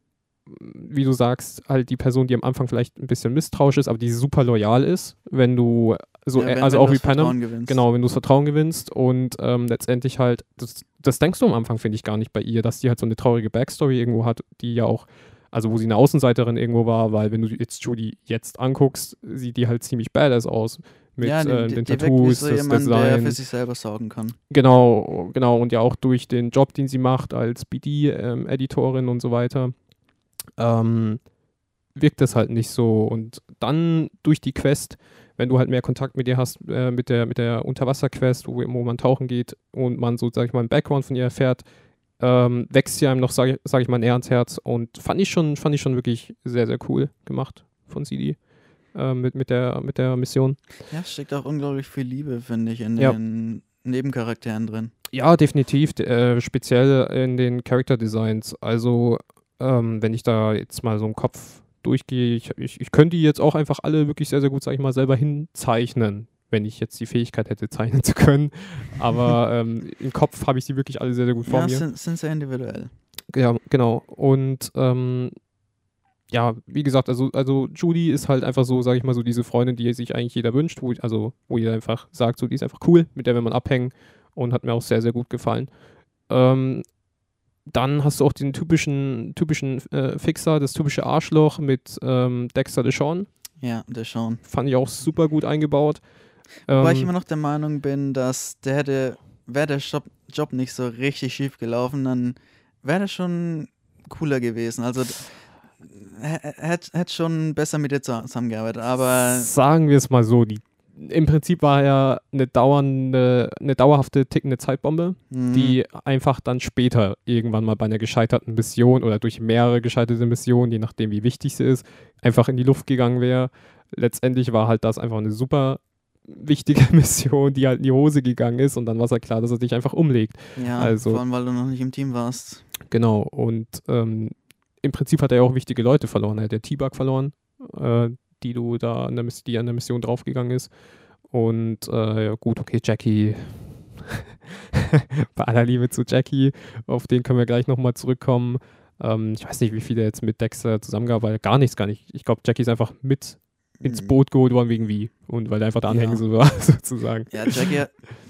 wie du sagst, halt die Person, die am Anfang vielleicht ein bisschen misstrauisch ist, aber die super loyal ist, wenn du so, ja, wenn, also wenn auch wie Panam, genau, wenn du das Vertrauen gewinnst und ähm, letztendlich halt, das, das denkst du am Anfang, finde ich, gar nicht bei ihr, dass die halt so eine traurige Backstory irgendwo hat, die ja auch, also wo sie eine Außenseiterin irgendwo war, weil wenn du jetzt Judy jetzt anguckst, sieht die halt ziemlich badass aus mit ja, die, äh, den die, Tattoos, so das jemand, Design. Der für sich selber sorgen kann. Genau, genau und ja auch durch den Job, den sie macht als BD-Editorin ähm, und so weiter ähm, wirkt das halt nicht so. Und dann durch die Quest, wenn du halt mehr Kontakt mit ihr hast, äh, mit der, mit der Unterwasserquest, wo, wo man tauchen geht und man so, sag ich mal, einen Background von ihr erfährt, ähm, wächst sie einem noch, sag, sag ich mal, näher ans Herz. Und fand ich schon, fand ich schon wirklich sehr, sehr cool gemacht von CD. Äh, mit, mit, der, mit der Mission. Ja, steckt auch unglaublich viel Liebe, finde ich, in ja. den Nebencharakteren drin. Ja, definitiv. Äh, speziell in den Character Designs. Also ähm, wenn ich da jetzt mal so im Kopf durchgehe, ich, ich, ich könnte die jetzt auch einfach alle wirklich sehr, sehr gut, sag ich mal, selber hinzeichnen, wenn ich jetzt die Fähigkeit hätte, *laughs* zeichnen zu können. Aber ähm, im Kopf habe ich die wirklich alle sehr, sehr gut vor ja, mir. Sind, sind sehr individuell. Ja, genau. Und ähm, ja, wie gesagt, also, also Judy ist halt einfach so, sage ich mal, so diese Freundin, die sich eigentlich jeder wünscht, wo, also wo jeder einfach sagt, so die ist einfach cool, mit der will man abhängen und hat mir auch sehr, sehr gut gefallen. Ähm, dann hast du auch den typischen, typischen äh, Fixer, das typische Arschloch mit ähm, Dexter Deshawn. Ja, Deshawn. Fand ich auch super gut eingebaut. Wobei ähm, ich immer noch der Meinung bin, dass der hätte, wäre der Job, Job nicht so richtig schief gelaufen, dann wäre der schon cooler gewesen. Also hätte hätt schon besser mit dir zusammengearbeitet, aber. Sagen wir es mal so, die im Prinzip war er eine dauernde, eine dauerhafte tickende Zeitbombe, mhm. die einfach dann später irgendwann mal bei einer gescheiterten Mission oder durch mehrere gescheiterte Missionen, je nachdem wie wichtig sie ist, einfach in die Luft gegangen wäre. Letztendlich war halt das einfach eine super wichtige *laughs* Mission, die halt in die Hose gegangen ist und dann war es halt klar, dass er dich einfach umlegt. Ja, also, vor allem, weil du noch nicht im Team warst. Genau, und ähm, im Prinzip hat er ja auch wichtige Leute verloren. Er hat der T-Bug verloren, äh, die du da an der, die an der Mission draufgegangen ist. Und äh, ja, gut, okay, Jackie. *laughs* Bei aller Liebe zu Jackie, auf den können wir gleich nochmal zurückkommen. Ähm, ich weiß nicht, wie viel er jetzt mit Dexter zusammengearbeitet hat. Gar nichts, gar nicht. Ich glaube, Jackie ist einfach mit ins mhm. Boot geholt worden wegen wie. Und weil er einfach der Anhänger ja. so war, *laughs* sozusagen. Ja, Jackie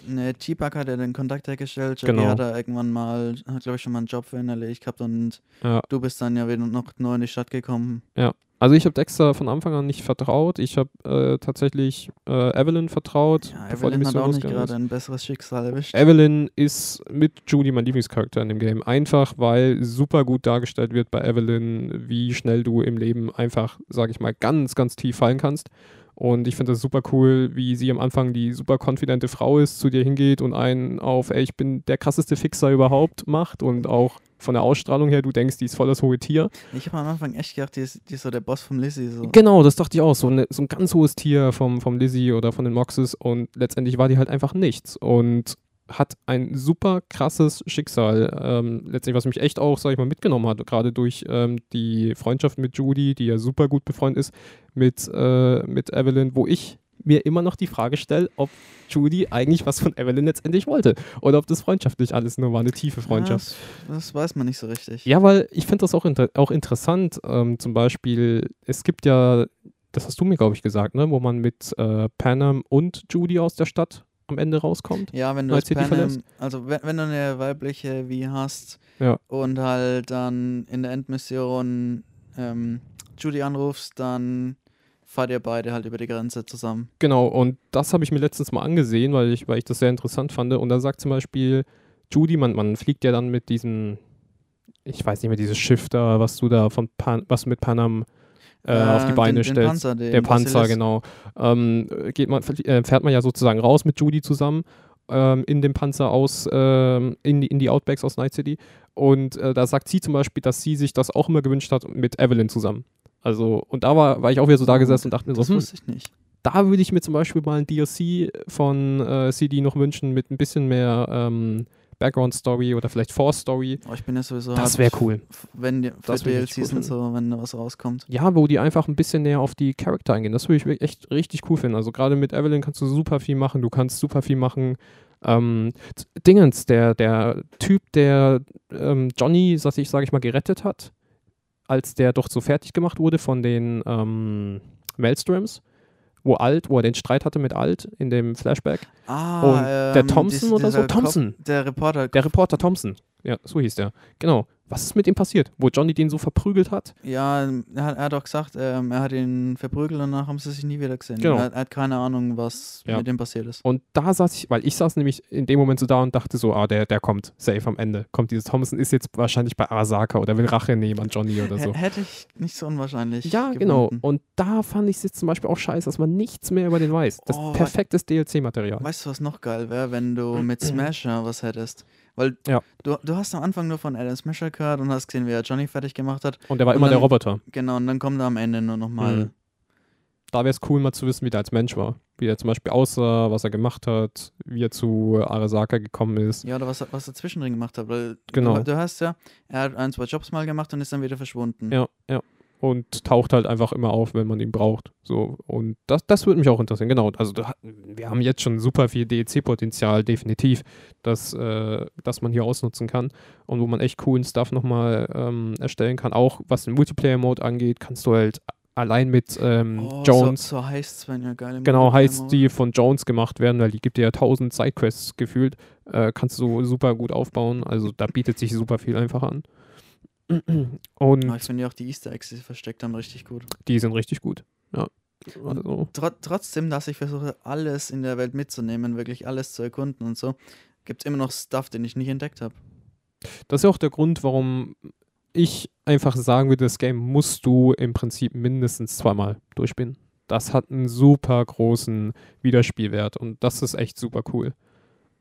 ne, T-Bug hat ja den Kontakt hergestellt. Jackie genau. hat da irgendwann mal, hat glaube ich schon mal einen Job für ihn erledigt gehabt und ja. du bist dann ja wieder noch neu in die Stadt gekommen. Ja, also ich habe Dexter von Anfang an nicht vertraut. Ich habe äh, tatsächlich äh, Evelyn vertraut. Ja, Evelyn hat auch nicht gerade ein besseres Schicksal erwischt. Evelyn ist mit Judy mein Lieblingscharakter in dem Game. Einfach, weil super gut dargestellt wird bei Evelyn, wie schnell du im Leben einfach, sage ich mal, ganz, ganz tief fallen kannst. Und ich finde das super cool, wie sie am Anfang die super konfidente Frau ist, zu dir hingeht und einen auf, ey, ich bin der krasseste Fixer überhaupt macht und auch von der Ausstrahlung her, du denkst, die ist voll das hohe Tier. Ich habe am Anfang echt gedacht, die ist, die ist so der Boss vom Lizzie. So. Genau, das dachte ich auch. So, eine, so ein ganz hohes Tier vom, vom Lizzie oder von den Moxes und letztendlich war die halt einfach nichts. Und hat ein super krasses Schicksal. Ähm, letztendlich, was mich echt auch, sag ich mal, mitgenommen hat, gerade durch ähm, die Freundschaft mit Judy, die ja super gut befreundet ist, mit, äh, mit Evelyn, wo ich mir immer noch die Frage stelle, ob Judy eigentlich was von Evelyn letztendlich wollte. Oder ob das freundschaftlich alles nur war, eine tiefe Freundschaft. Ja, das, das, weiß man nicht so richtig. Ja, weil ich finde das auch, inter auch interessant. Ähm, zum Beispiel, es gibt ja, das hast du mir, glaube ich, gesagt, ne, wo man mit äh, Panem und Judy aus der Stadt am Ende rauskommt. Ja, wenn du das Panem, also wenn, wenn, du eine weibliche wie hast ja. und halt dann in der Endmission ähm, Judy anrufst, dann fahrt ihr beide halt über die Grenze zusammen. Genau, und das habe ich mir letztens mal angesehen, weil ich, weil ich das sehr interessant fand. Und da sagt zum Beispiel Judy, man, man fliegt ja dann mit diesem, ich weiß nicht mehr, dieses Schiff da, was du da von Pan, was mit Panam äh, auf die Beine den, stellst. Den Panzer, den der Panzer, genau. Ähm, geht man, äh, fährt man ja sozusagen raus mit Judy zusammen ähm, in dem Panzer aus, ähm, in, die, in die Outbacks aus Night City. Und äh, da sagt sie zum Beispiel, dass sie sich das auch immer gewünscht hat mit Evelyn zusammen. Also, und da war, war ich auch wieder so da gesessen und dachte mir so, das hm, wusste ich nicht. Da würde ich mir zum Beispiel mal ein DLC von äh, CD noch wünschen mit ein bisschen mehr ähm, Background-Story oder vielleicht Force-Story. Oh, ich bin ja sowieso. Das wäre cool. Wenn die, für DLCs cool und so, wenn da was rauskommt. Ja, wo die einfach ein bisschen näher auf die Charakter eingehen. Das würde ich wirklich echt richtig cool finden. Also gerade mit Evelyn kannst du super viel machen. Du kannst super viel machen. Ähm, Dingens, der, der Typ, der ähm, Johnny, sag ich, sag ich mal, gerettet hat, als der doch so fertig gemacht wurde von den ähm, Maelstroms, wo Alt, wo er den Streit hatte mit Alt in dem Flashback. Ah, Und der Thompson oder so? Thompson. der Reporter. Der Reporter Thompson. Ja, so hieß der. Genau. Was ist mit ihm passiert? Wo Johnny den so verprügelt hat? Ja, er hat, er hat auch gesagt, ähm, er hat ihn verprügelt und danach haben sie sich nie wieder gesehen. Genau. Er, er hat keine Ahnung, was Ja. mit ihm passiert ist. Und da saß ich, weil ich saß nämlich in dem Moment so da und dachte so, ah, der, der kommt safe am Ende. Kommt dieses Thompson, ist jetzt wahrscheinlich bei Arasaka oder will Rache nehmen an Johnny oder so. H- Hätte ich nicht so unwahrscheinlich. Ja, genau. gefunden. Und da fand ich es jetzt zum Beispiel auch scheiße, dass man nichts mehr über den weiß. Das Oh, perfektes DLC-Material. Weißt du, was noch geil wäre, wenn du mit *clears throat* Smasher was hättest? Weil Ja. du, du hast am Anfang nur von Adam Smasher gehört und hast gesehen, wie er Johnny fertig gemacht hat. Und der war Und immer der dann- Roboter. Genau, und dann kommt er am Ende nur nochmal. Mhm. Da wäre es cool, mal zu wissen, wie der als Mensch war. Wie er zum Beispiel aussah, was er gemacht hat, wie er zu Arasaka gekommen ist. Ja, oder was, er- was er zwischendrin gemacht hat. Weil Genau. du, du hast ja, er hat ein, zwei Jobs mal gemacht und ist dann wieder verschwunden. Ja, ja. Und taucht halt einfach immer auf, wenn man ihn braucht. So. Und das, das würde mich auch interessieren. Genau. Also da, wir haben jetzt schon super viel DEC-Potenzial, definitiv, das, äh, das man hier ausnutzen kann. Und wo man echt coolen Stuff nochmal ähm, erstellen kann. Auch was den Multiplayer-Mode angeht, kannst du halt allein mit ähm, Oh, Jones. So, so heißt wenn ja geil. Genau, heißt die von Jones gemacht werden, weil die gibt dir ja tausend Sidequests gefühlt. Äh, kannst du super gut aufbauen. Also da bietet sich super viel einfach an. Und ich finde ja auch die Easter Eggs, die sie versteckt haben, richtig gut. die sind richtig gut. Ja. Also, Tro trotzdem, dass ich versuche, alles in der Welt mitzunehmen, wirklich alles zu erkunden und so, gibt es immer noch Stuff, den ich nicht entdeckt habe. das ist ja auch der Grund, warum ich einfach sagen würde, das Game musst du im Prinzip mindestens zweimal durchspielen. Das hat einen super großen Wiederspielwert und das ist echt super cool.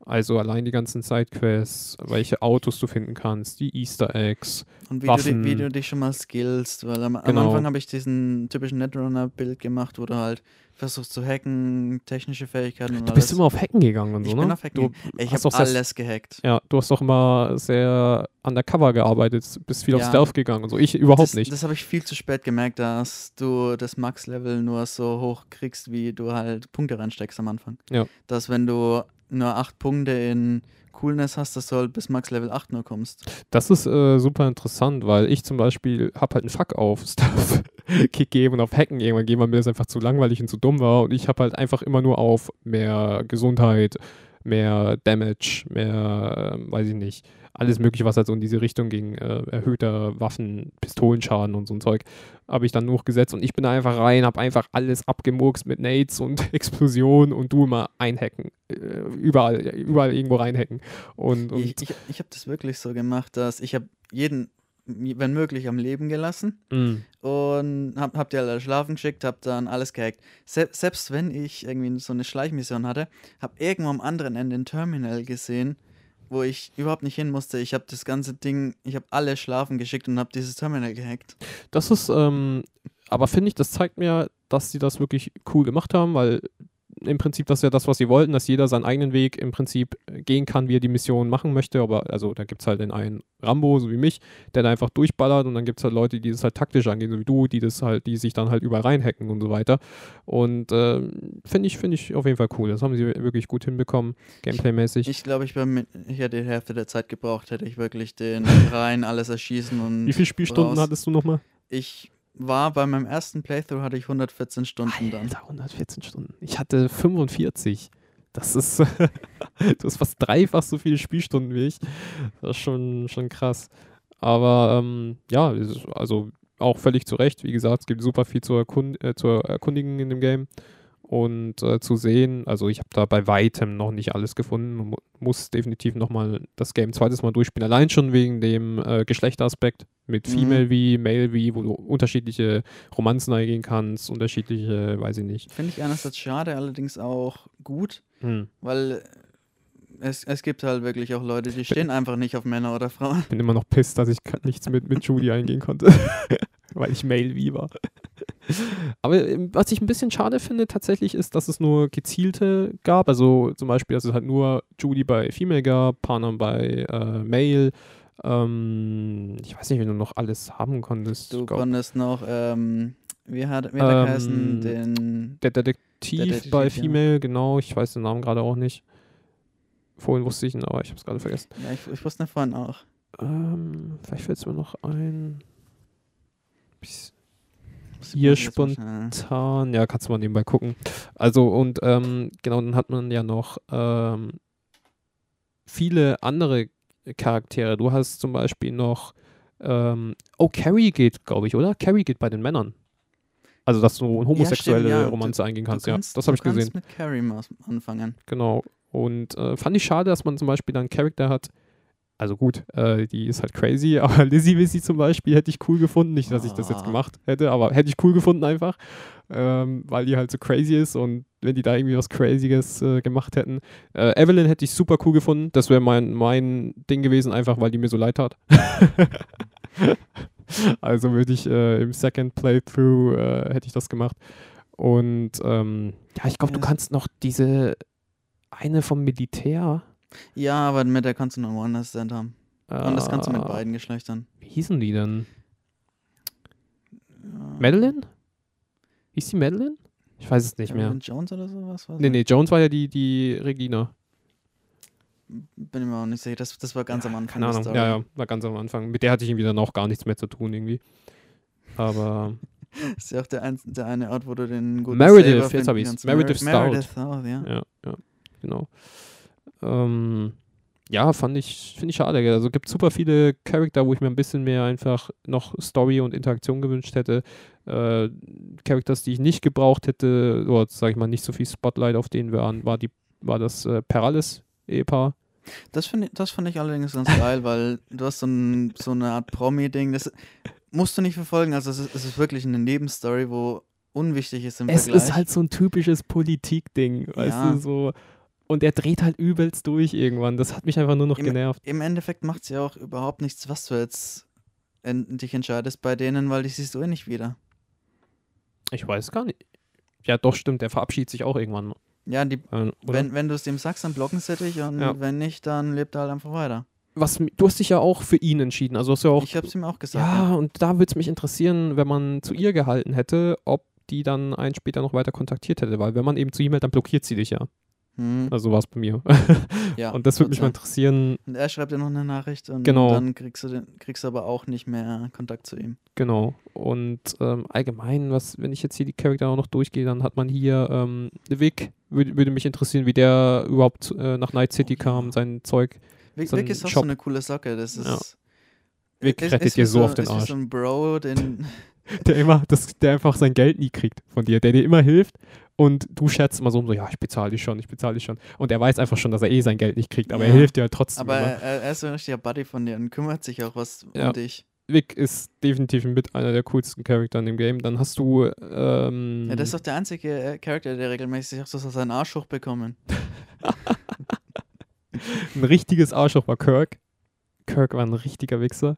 Also allein die ganzen Sidequests, welche Autos du finden kannst, die Easter Eggs. Und wie, du, Waffen. di- wie du dich schon mal skillst, weil am, am Genau. Anfang habe ich diesen typischen Netrunner-Bild gemacht, wo du halt versuchst zu hacken, technische Fähigkeiten und Du alles. bist immer auf Hacken gegangen und ich so, bin ne? auf Hacken. Du ich habe doch sehr- alles gehackt. Ja, du hast doch immer sehr undercover gearbeitet, bist viel auf Ja. Stealth gegangen und so. Ich überhaupt das, nicht. Das habe ich viel zu spät gemerkt, dass du das Max-Level nur so hoch kriegst, wie du halt Punkte reinsteckst am Anfang. Ja. Dass wenn du nur acht Punkte in Coolness hast, dass du halt bis Max-Level 8 nur kommst. Das ist äh, super interessant, weil ich zum Beispiel habe halt einen Fuck auf *laughs* Stuff gegeben und auf Hacken irgendwann gegeben, weil mir das einfach zu langweilig und zu dumm war. Und ich habe halt einfach immer nur auf mehr Gesundheit, mehr Damage, mehr, ähm, weiß ich nicht, alles mögliche, was halt so in diese Richtung ging, äh, erhöhter Waffen, Pistolenschaden und so ein Zeug, habe ich dann nur gesetzt und ich bin da einfach rein, habe einfach alles abgemurkst mit Nades und *laughs* Explosionen und du immer einhacken, äh, überall, überall irgendwo reinhacken. Und, und Ich, ich, ich habe das wirklich so gemacht, dass ich habe jeden, wenn möglich, am Leben gelassen mm, und hab, hab die alle schlafen geschickt, hab dann alles gehackt. Se selbst wenn ich irgendwie so eine Schleichmission hatte, hab irgendwo am anderen Ende ein Terminal gesehen, wo ich überhaupt nicht hin musste. Ich habe das ganze Ding, ich habe alle schlafen geschickt und habe dieses Terminal gehackt. Das ist, ähm, aber finde ich, das zeigt mir, dass sie das wirklich cool gemacht haben, weil im Prinzip das ist ja das, was sie wollten, dass jeder seinen eigenen Weg im Prinzip äh, gehen kann, wie er die Mission machen möchte. Aber also da gibt es halt den einen Rambo, so wie mich, der da einfach durchballert und dann gibt es halt Leute, die das halt taktisch angehen, so wie du, die das halt, die sich dann halt überall reinhacken und so weiter. Und ähm, finde ich, finde ich auf jeden Fall cool. Das haben sie wirklich gut hinbekommen, gameplaymäßig. Ich glaube, ich, ich hätte die Hälfte der Zeit gebraucht, hätte ich wirklich den *laughs* rein alles erschießen und. Wie viele Spielstunden raus. hattest du nochmal? Ich war bei meinem ersten Playthrough hatte ich 114 Stunden dann. Alter, 114 Stunden. Ich hatte 45. Das ist, *laughs* du hast fast dreifach so viele Spielstunden wie ich. Das ist schon, schon krass. Aber ähm, ja, also auch völlig zu Recht. Wie gesagt, es gibt super viel zu, erkund äh, zu erkundigen in dem Game und äh, zu sehen. Also ich habe da bei weitem noch nicht alles gefunden und mu muss definitiv nochmal das Game zweites Mal durchspielen. Allein schon wegen dem äh, Geschlechteraspekt mit Mhm. Female wie, Male wie, wo du unterschiedliche Romanzen eingehen kannst, unterschiedliche, weiß ich nicht. Finde ich einerseits schade, allerdings auch gut, Hm. weil es, es gibt halt wirklich auch Leute, die stehen einfach nicht auf Männer oder Frauen. Bin immer noch pisst, dass ich nichts mit, mit Judy eingehen konnte. *laughs* Weil ich Male wie war. Aber ähm, was ich ein bisschen schade finde tatsächlich ist, dass es nur gezielte gab. Also zum Beispiel, dass es halt nur Judy bei Female gab, Panam bei äh, Male. Ähm, ich weiß nicht, wenn du noch alles haben konntest. Du konntest noch, ähm, wie hat, wie hat geheißen? Ähm, Den, Der Detektiv, Detektiv, bei ja. Female, genau. Ich weiß den Namen gerade auch nicht. Vorhin wusste ich ihn, aber ich habe es gerade vergessen. ja, ich, ich wusste nicht vorhin auch. Ähm, vielleicht fällt es mir noch ein. Bis- Hier Spontan, ja, kannst du mal nebenbei gucken. Also, und ähm, genau, dann hat man ja noch ähm, viele andere Charaktere. Du hast zum Beispiel noch, ähm, oh, Carrie geht, glaube ich, oder? Carrie geht bei den Männern. Also, dass du eine homosexuelle stimmt, ja. Romanze eingehen Du kannst, ja. kannst- Das habe ich du kannst gesehen. mit Carrie mal anfangen. Genau. Und äh, fand ich schade, dass man zum Beispiel dann einen Charakter hat. Also gut, äh, die ist halt crazy, *laughs* aber Lizzie Wizzy zum Beispiel hätte ich cool gefunden. Nicht, dass ich das jetzt Ah. gemacht hätte, aber hätte ich cool gefunden einfach, ähm, weil die halt so crazy ist und wenn die da irgendwie was Crazyes äh, gemacht hätten. Äh, Evelyn hätte ich super cool gefunden. Das wäre mein, mein Ding gewesen, einfach weil die mir so leid tat. *laughs* also würde ich äh, im Second Playthrough äh, hätte ich das gemacht. Und ähm, ja, ich glaube, du Ja. kannst noch diese eine vom Militär. Ja, aber mit der kannst du nur One-Night-Stand haben. Und das kannst du mit äh, beiden Geschlechtern. Wie hießen die denn? Ja. Madeline? Hieß die Madeline? Ich weiß es nicht mehr. Evelyn Jones oder sowas? Was Nee, nee, Jones war ja die, die Regina. Bin ich mir auch nicht sicher. Das, das war ganz am Anfang. Keine Ahnung. Story. Ja, ja, war ganz am Anfang. Mit der hatte ich irgendwie dann auch gar nichts mehr zu tun irgendwie. Aber Das *laughs* ist ja auch der, ein, der eine Ort, wo du den guten Meredith, Saber jetzt finden hab ich's. kannst. Meredith Mer- Stout. Meredith Stout, ja. ja, ja, genau. Ähm, ja, fand ich, finde ich schade. gell. Also gibt super viele Charakter, wo ich mir ein bisschen mehr einfach noch Story und Interaktion gewünscht hätte. Äh, Characters, die ich nicht gebraucht hätte, oder sag ich mal, nicht so viel Spotlight auf denen waren, war die, war das äh, Perales-Ehepaar. Das finde ich, das fand ich allerdings ganz geil, weil du hast so, ein, so eine Art Promi-Ding. Das musst du nicht verfolgen. Also es ist, es ist wirklich eine Nebenstory, wo unwichtig ist im Es Vergleich. ist halt so ein typisches Politikding, weißt Ja. du, so. Und er dreht halt übelst durch irgendwann. Das hat mich einfach nur noch Im- genervt. Im Endeffekt macht es ja auch überhaupt nichts, was du jetzt dich entscheidest bei denen, weil die siehst du eh nicht wieder. Ich weiß gar nicht. Ja, doch, stimmt. Der verabschiedet sich auch irgendwann. Ja, die, Äh, oder? wenn, wenn du es dem sagst, dann blocken sie dich und Ja. wenn nicht, dann lebt er halt einfach weiter. Was, du hast dich ja auch für ihn entschieden. Also hast du ja auch. ich habe es ihm auch gesagt. ja, und da würde es mich interessieren, wenn man zu ihr gehalten hätte, ob die dann einen später noch weiter kontaktiert hätte. Weil wenn man eben zu ihm hält, dann blockiert sie dich ja. Hm, Also war es bei mir. *laughs* ja und das würde mich mal total. interessieren. Und er schreibt dir noch eine Nachricht und Genau. dann kriegst du, den, kriegst du aber auch nicht mehr Kontakt zu ihm. Genau. Und ähm, allgemein, was, wenn ich jetzt hier die Charakter auch noch durchgehe, dann hat man hier ähm, Vic, würde würde mich interessieren, wie der überhaupt äh, nach Night City Oh, kam, ja. sein Zeug. Vic, So Vic ist auch Shop. so eine coole Socke. Das ist. Ja. Vic ist- rettet ist dir wie so auf den ist Arsch. so ein Bro, den. *laughs* Der immer, das, der einfach sein Geld nie kriegt von dir, der dir immer hilft und du schätzt immer so um so, ja, ich bezahle dich schon, ich bezahle dich schon. Und er weiß einfach schon, dass er eh sein Geld nicht kriegt, aber er Ja. hilft dir halt trotzdem. aber immer. er, er ist so ein richtiger Buddy von dir und kümmert sich auch was Ja. um dich. Vic ist definitiv mit einer der coolsten Charakter in dem Game. Dann hast du ähm, Ja, das ist doch der einzige äh, Charakter, der regelmäßig auch so seinen Arsch hochbekommen. *laughs* ein richtiges Arschloch war Kirk. Kirk war ein richtiger Wichser.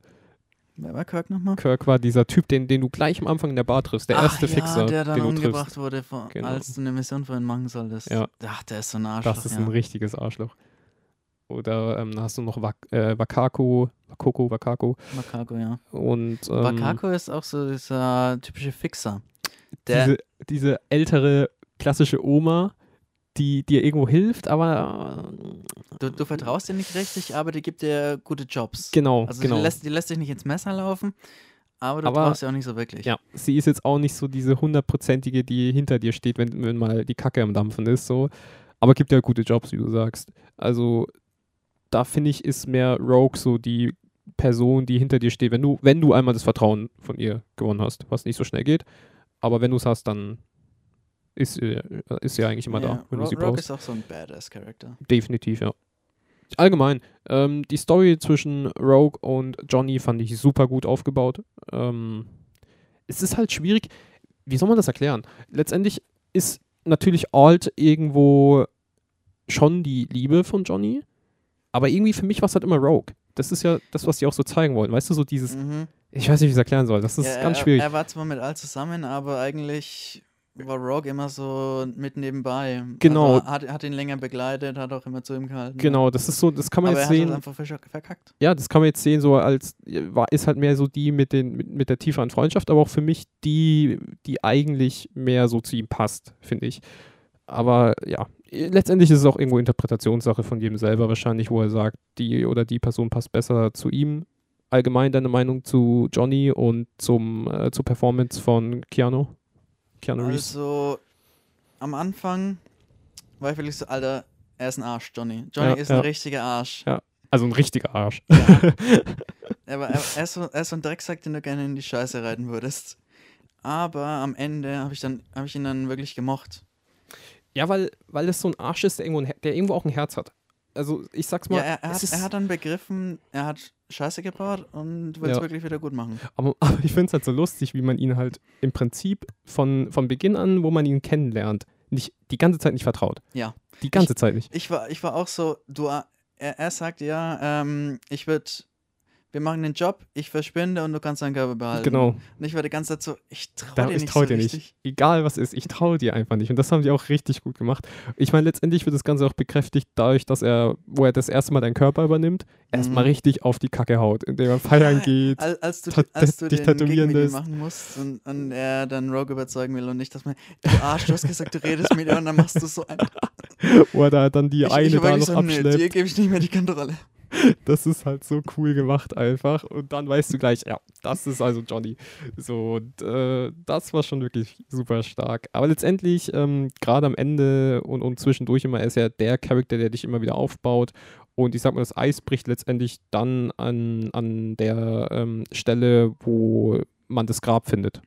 Wer war Kirk nochmal? Kirk war dieser Typ, den, den du gleich am Anfang in der Bar triffst. Der erste Ach, ja, Fixer, der dann den du umgebracht triffst. wurde, von, Genau. als du eine Mission für ihn machen solltest. Ja. Ach, der ist so ein Arschloch. Das ist ja. ein richtiges Arschloch. Oder ähm, hast du noch Wak äh, Wakako, Wakoko, Wakako. Makako, ja. Und ähm, Wakako ist auch so dieser typische Fixer. Diese, diese ältere klassische Oma, die dir irgendwo hilft, aber äh, du, du vertraust ihr nicht richtig, aber die gibt dir gute Jobs. genau, Also genau. die, lässt, die lässt dich nicht ins Messer laufen, aber du Aber- brauchst sie auch nicht so wirklich. Ja, sie ist jetzt auch nicht so diese hundertprozentige, die hinter dir steht, wenn, wenn mal die Kacke am Dampfen ist, so. Aber gibt ja gute Jobs, wie du sagst. Also, da finde ich, ist mehr Rogue so die Person, die hinter dir steht, wenn du, wenn du einmal das Vertrauen von ihr gewonnen hast, was nicht so schnell geht. Aber wenn du es hast, dann ist, sie- ist sie eigentlich immer ja. da, wenn du Ro sie Rogue brauchst. ist auch so ein Badass-Charakter. Definitiv, ja. Allgemein, ähm, die Story zwischen Rogue und Johnny fand ich super gut aufgebaut. Ähm, es ist halt schwierig, wie soll man das erklären? Letztendlich ist natürlich Alt irgendwo schon die Liebe von Johnny, aber irgendwie für mich war es halt immer Rogue. Das ist ja das, was die auch so zeigen wollen. Weißt du, so dieses, Mhm. Ich weiß nicht, wie ich es erklären soll. Das ist Ja, ganz er, schwierig. Er war zwar mit Al zusammen, aber eigentlich war Rogue immer so mit nebenbei. Genau. Also hat, hat ihn länger begleitet, hat auch immer zu ihm gehalten. Genau, das ist so, das kann man Aber er jetzt hat sehen. das einfach verkackt. Ja, das kann man jetzt sehen, so als war, ist halt mehr so die mit, den, mit, mit der tieferen Freundschaft, aber auch für mich die, die eigentlich mehr so zu ihm passt, finde ich. Aber ja, letztendlich ist es auch irgendwo Interpretationssache von jedem selber wahrscheinlich, wo er sagt, die oder die Person passt besser zu ihm. Allgemein deine Meinung zu Johnny und zum, äh, zur Performance von Keanu? Keanu Reeves? Also, am Anfang war ich wirklich so, Alter, er ist ein Arsch, Johnny. Johnny Ja, ist ja. ein richtiger Arsch. Also ein richtiger Arsch. Aber *laughs* er, er, ist so, er ist so ein Drecksack, den du gerne in die Scheiße reiten würdest. Aber am Ende habe ich, dann- hab ich ihn dann wirklich gemocht. Ja, weil, weil es so ein Arsch ist, der irgendwo, ein, der irgendwo auch ein Herz hat. Also ich sag's mal, Ja, er, er, hat, er hat dann begriffen, er hat Scheiße gebaut und will es Ja. wirklich wieder gut machen. Aber, *laughs* aber ich finde es halt so lustig, wie man ihn halt im Prinzip von, von Beginn an, wo man ihn kennenlernt, nicht die ganze Zeit nicht vertraut. Ja. Die ganze Zeit nicht. Ich war, ich war auch so, du, er, er sagt ja, ähm, ich würde, wir machen den Job, ich verschwinde und du kannst deinen Körper behalten. Genau. Und ich war die ganze Zeit so, ich traue dir ich nicht traue so dir nicht. Egal was ist, ich traue dir einfach nicht. Und das haben die auch richtig gut gemacht. Ich meine, letztendlich wird das Ganze auch bekräftigt dadurch, dass er, wo er das erste Mal deinen Körper übernimmt, erstmal Mhm. richtig auf die Kacke haut, indem er feiern *laughs* geht. Als, als du, als *laughs* du dich den tätowieren ihm lässt. machen musst und, und er dann Rogue überzeugen will und nicht, dass man, du Arsch, du hast gesagt, du redest mit ihr und dann machst du so ein. *laughs* Er da dann die Ich, eine ich da noch so, nee, abschleppt. dir gebe ich nicht mehr die Kontrolle. *laughs* Das ist halt so cool gemacht einfach. Und dann weißt du gleich, ja, das ist also Johnny. So, und äh, das war schon wirklich super stark. Aber letztendlich, ähm, gerade am Ende und, und zwischendurch immer, er ist ja der Charakter, der dich immer wieder aufbaut. Und ich sag mal, das Eis bricht letztendlich dann an, an der ähm, Stelle, wo man das Grab findet.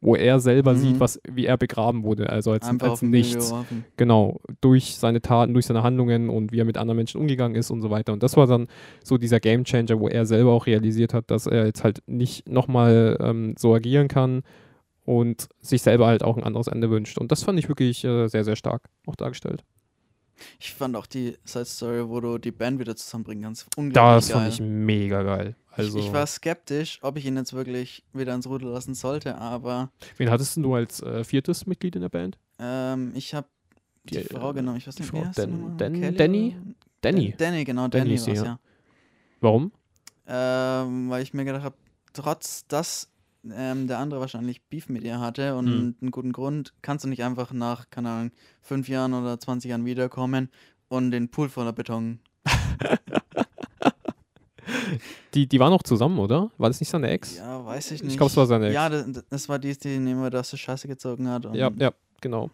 Wo er selber Mhm. sieht, was, wie er begraben wurde. Also als, Einfach als nichts. Genau, durch seine Taten, durch seine Handlungen und wie er mit anderen Menschen umgegangen ist und so weiter. Und das war dann so dieser Gamechanger, wo er selber auch realisiert hat, dass er jetzt halt nicht nochmal ähm, so agieren kann und sich selber halt auch ein anderes Ende wünscht. Und das fand ich wirklich äh, sehr, sehr stark auch dargestellt. Ich fand auch die Side Story, wo du die Band wieder zusammenbringen kannst, unglaublich Das geil. fand ich mega geil. Also, ich, ich war skeptisch, ob ich ihn jetzt wirklich wieder ins Ruder lassen sollte, aber wen hattest du als äh, viertes Mitglied in der Band? ähm, ich habe die, Die, Frau äh, genommen. Ich weiß nicht, wie heißt Dan-? Dan- Danny? Danny. Dan- Danny, genau, Danny Danny, war's, ja. ja. Warum? Ähm, weil ich mir gedacht habe, trotz dass ähm, der andere wahrscheinlich Beef mit ihr hatte und Mhm. einen guten Grund, kannst du nicht einfach nach, keine Ahnung, fünf Jahren oder 20 Jahren wiederkommen und den Pool voller Beton. *laughs* Die, die waren noch zusammen, oder? War das nicht seine Ex? Ja, weiß ich Ich nicht. glaub, es war seine Ex. Ja, das, das war die, die mir das Scheiße gezogen hat. Ja, ja, genau.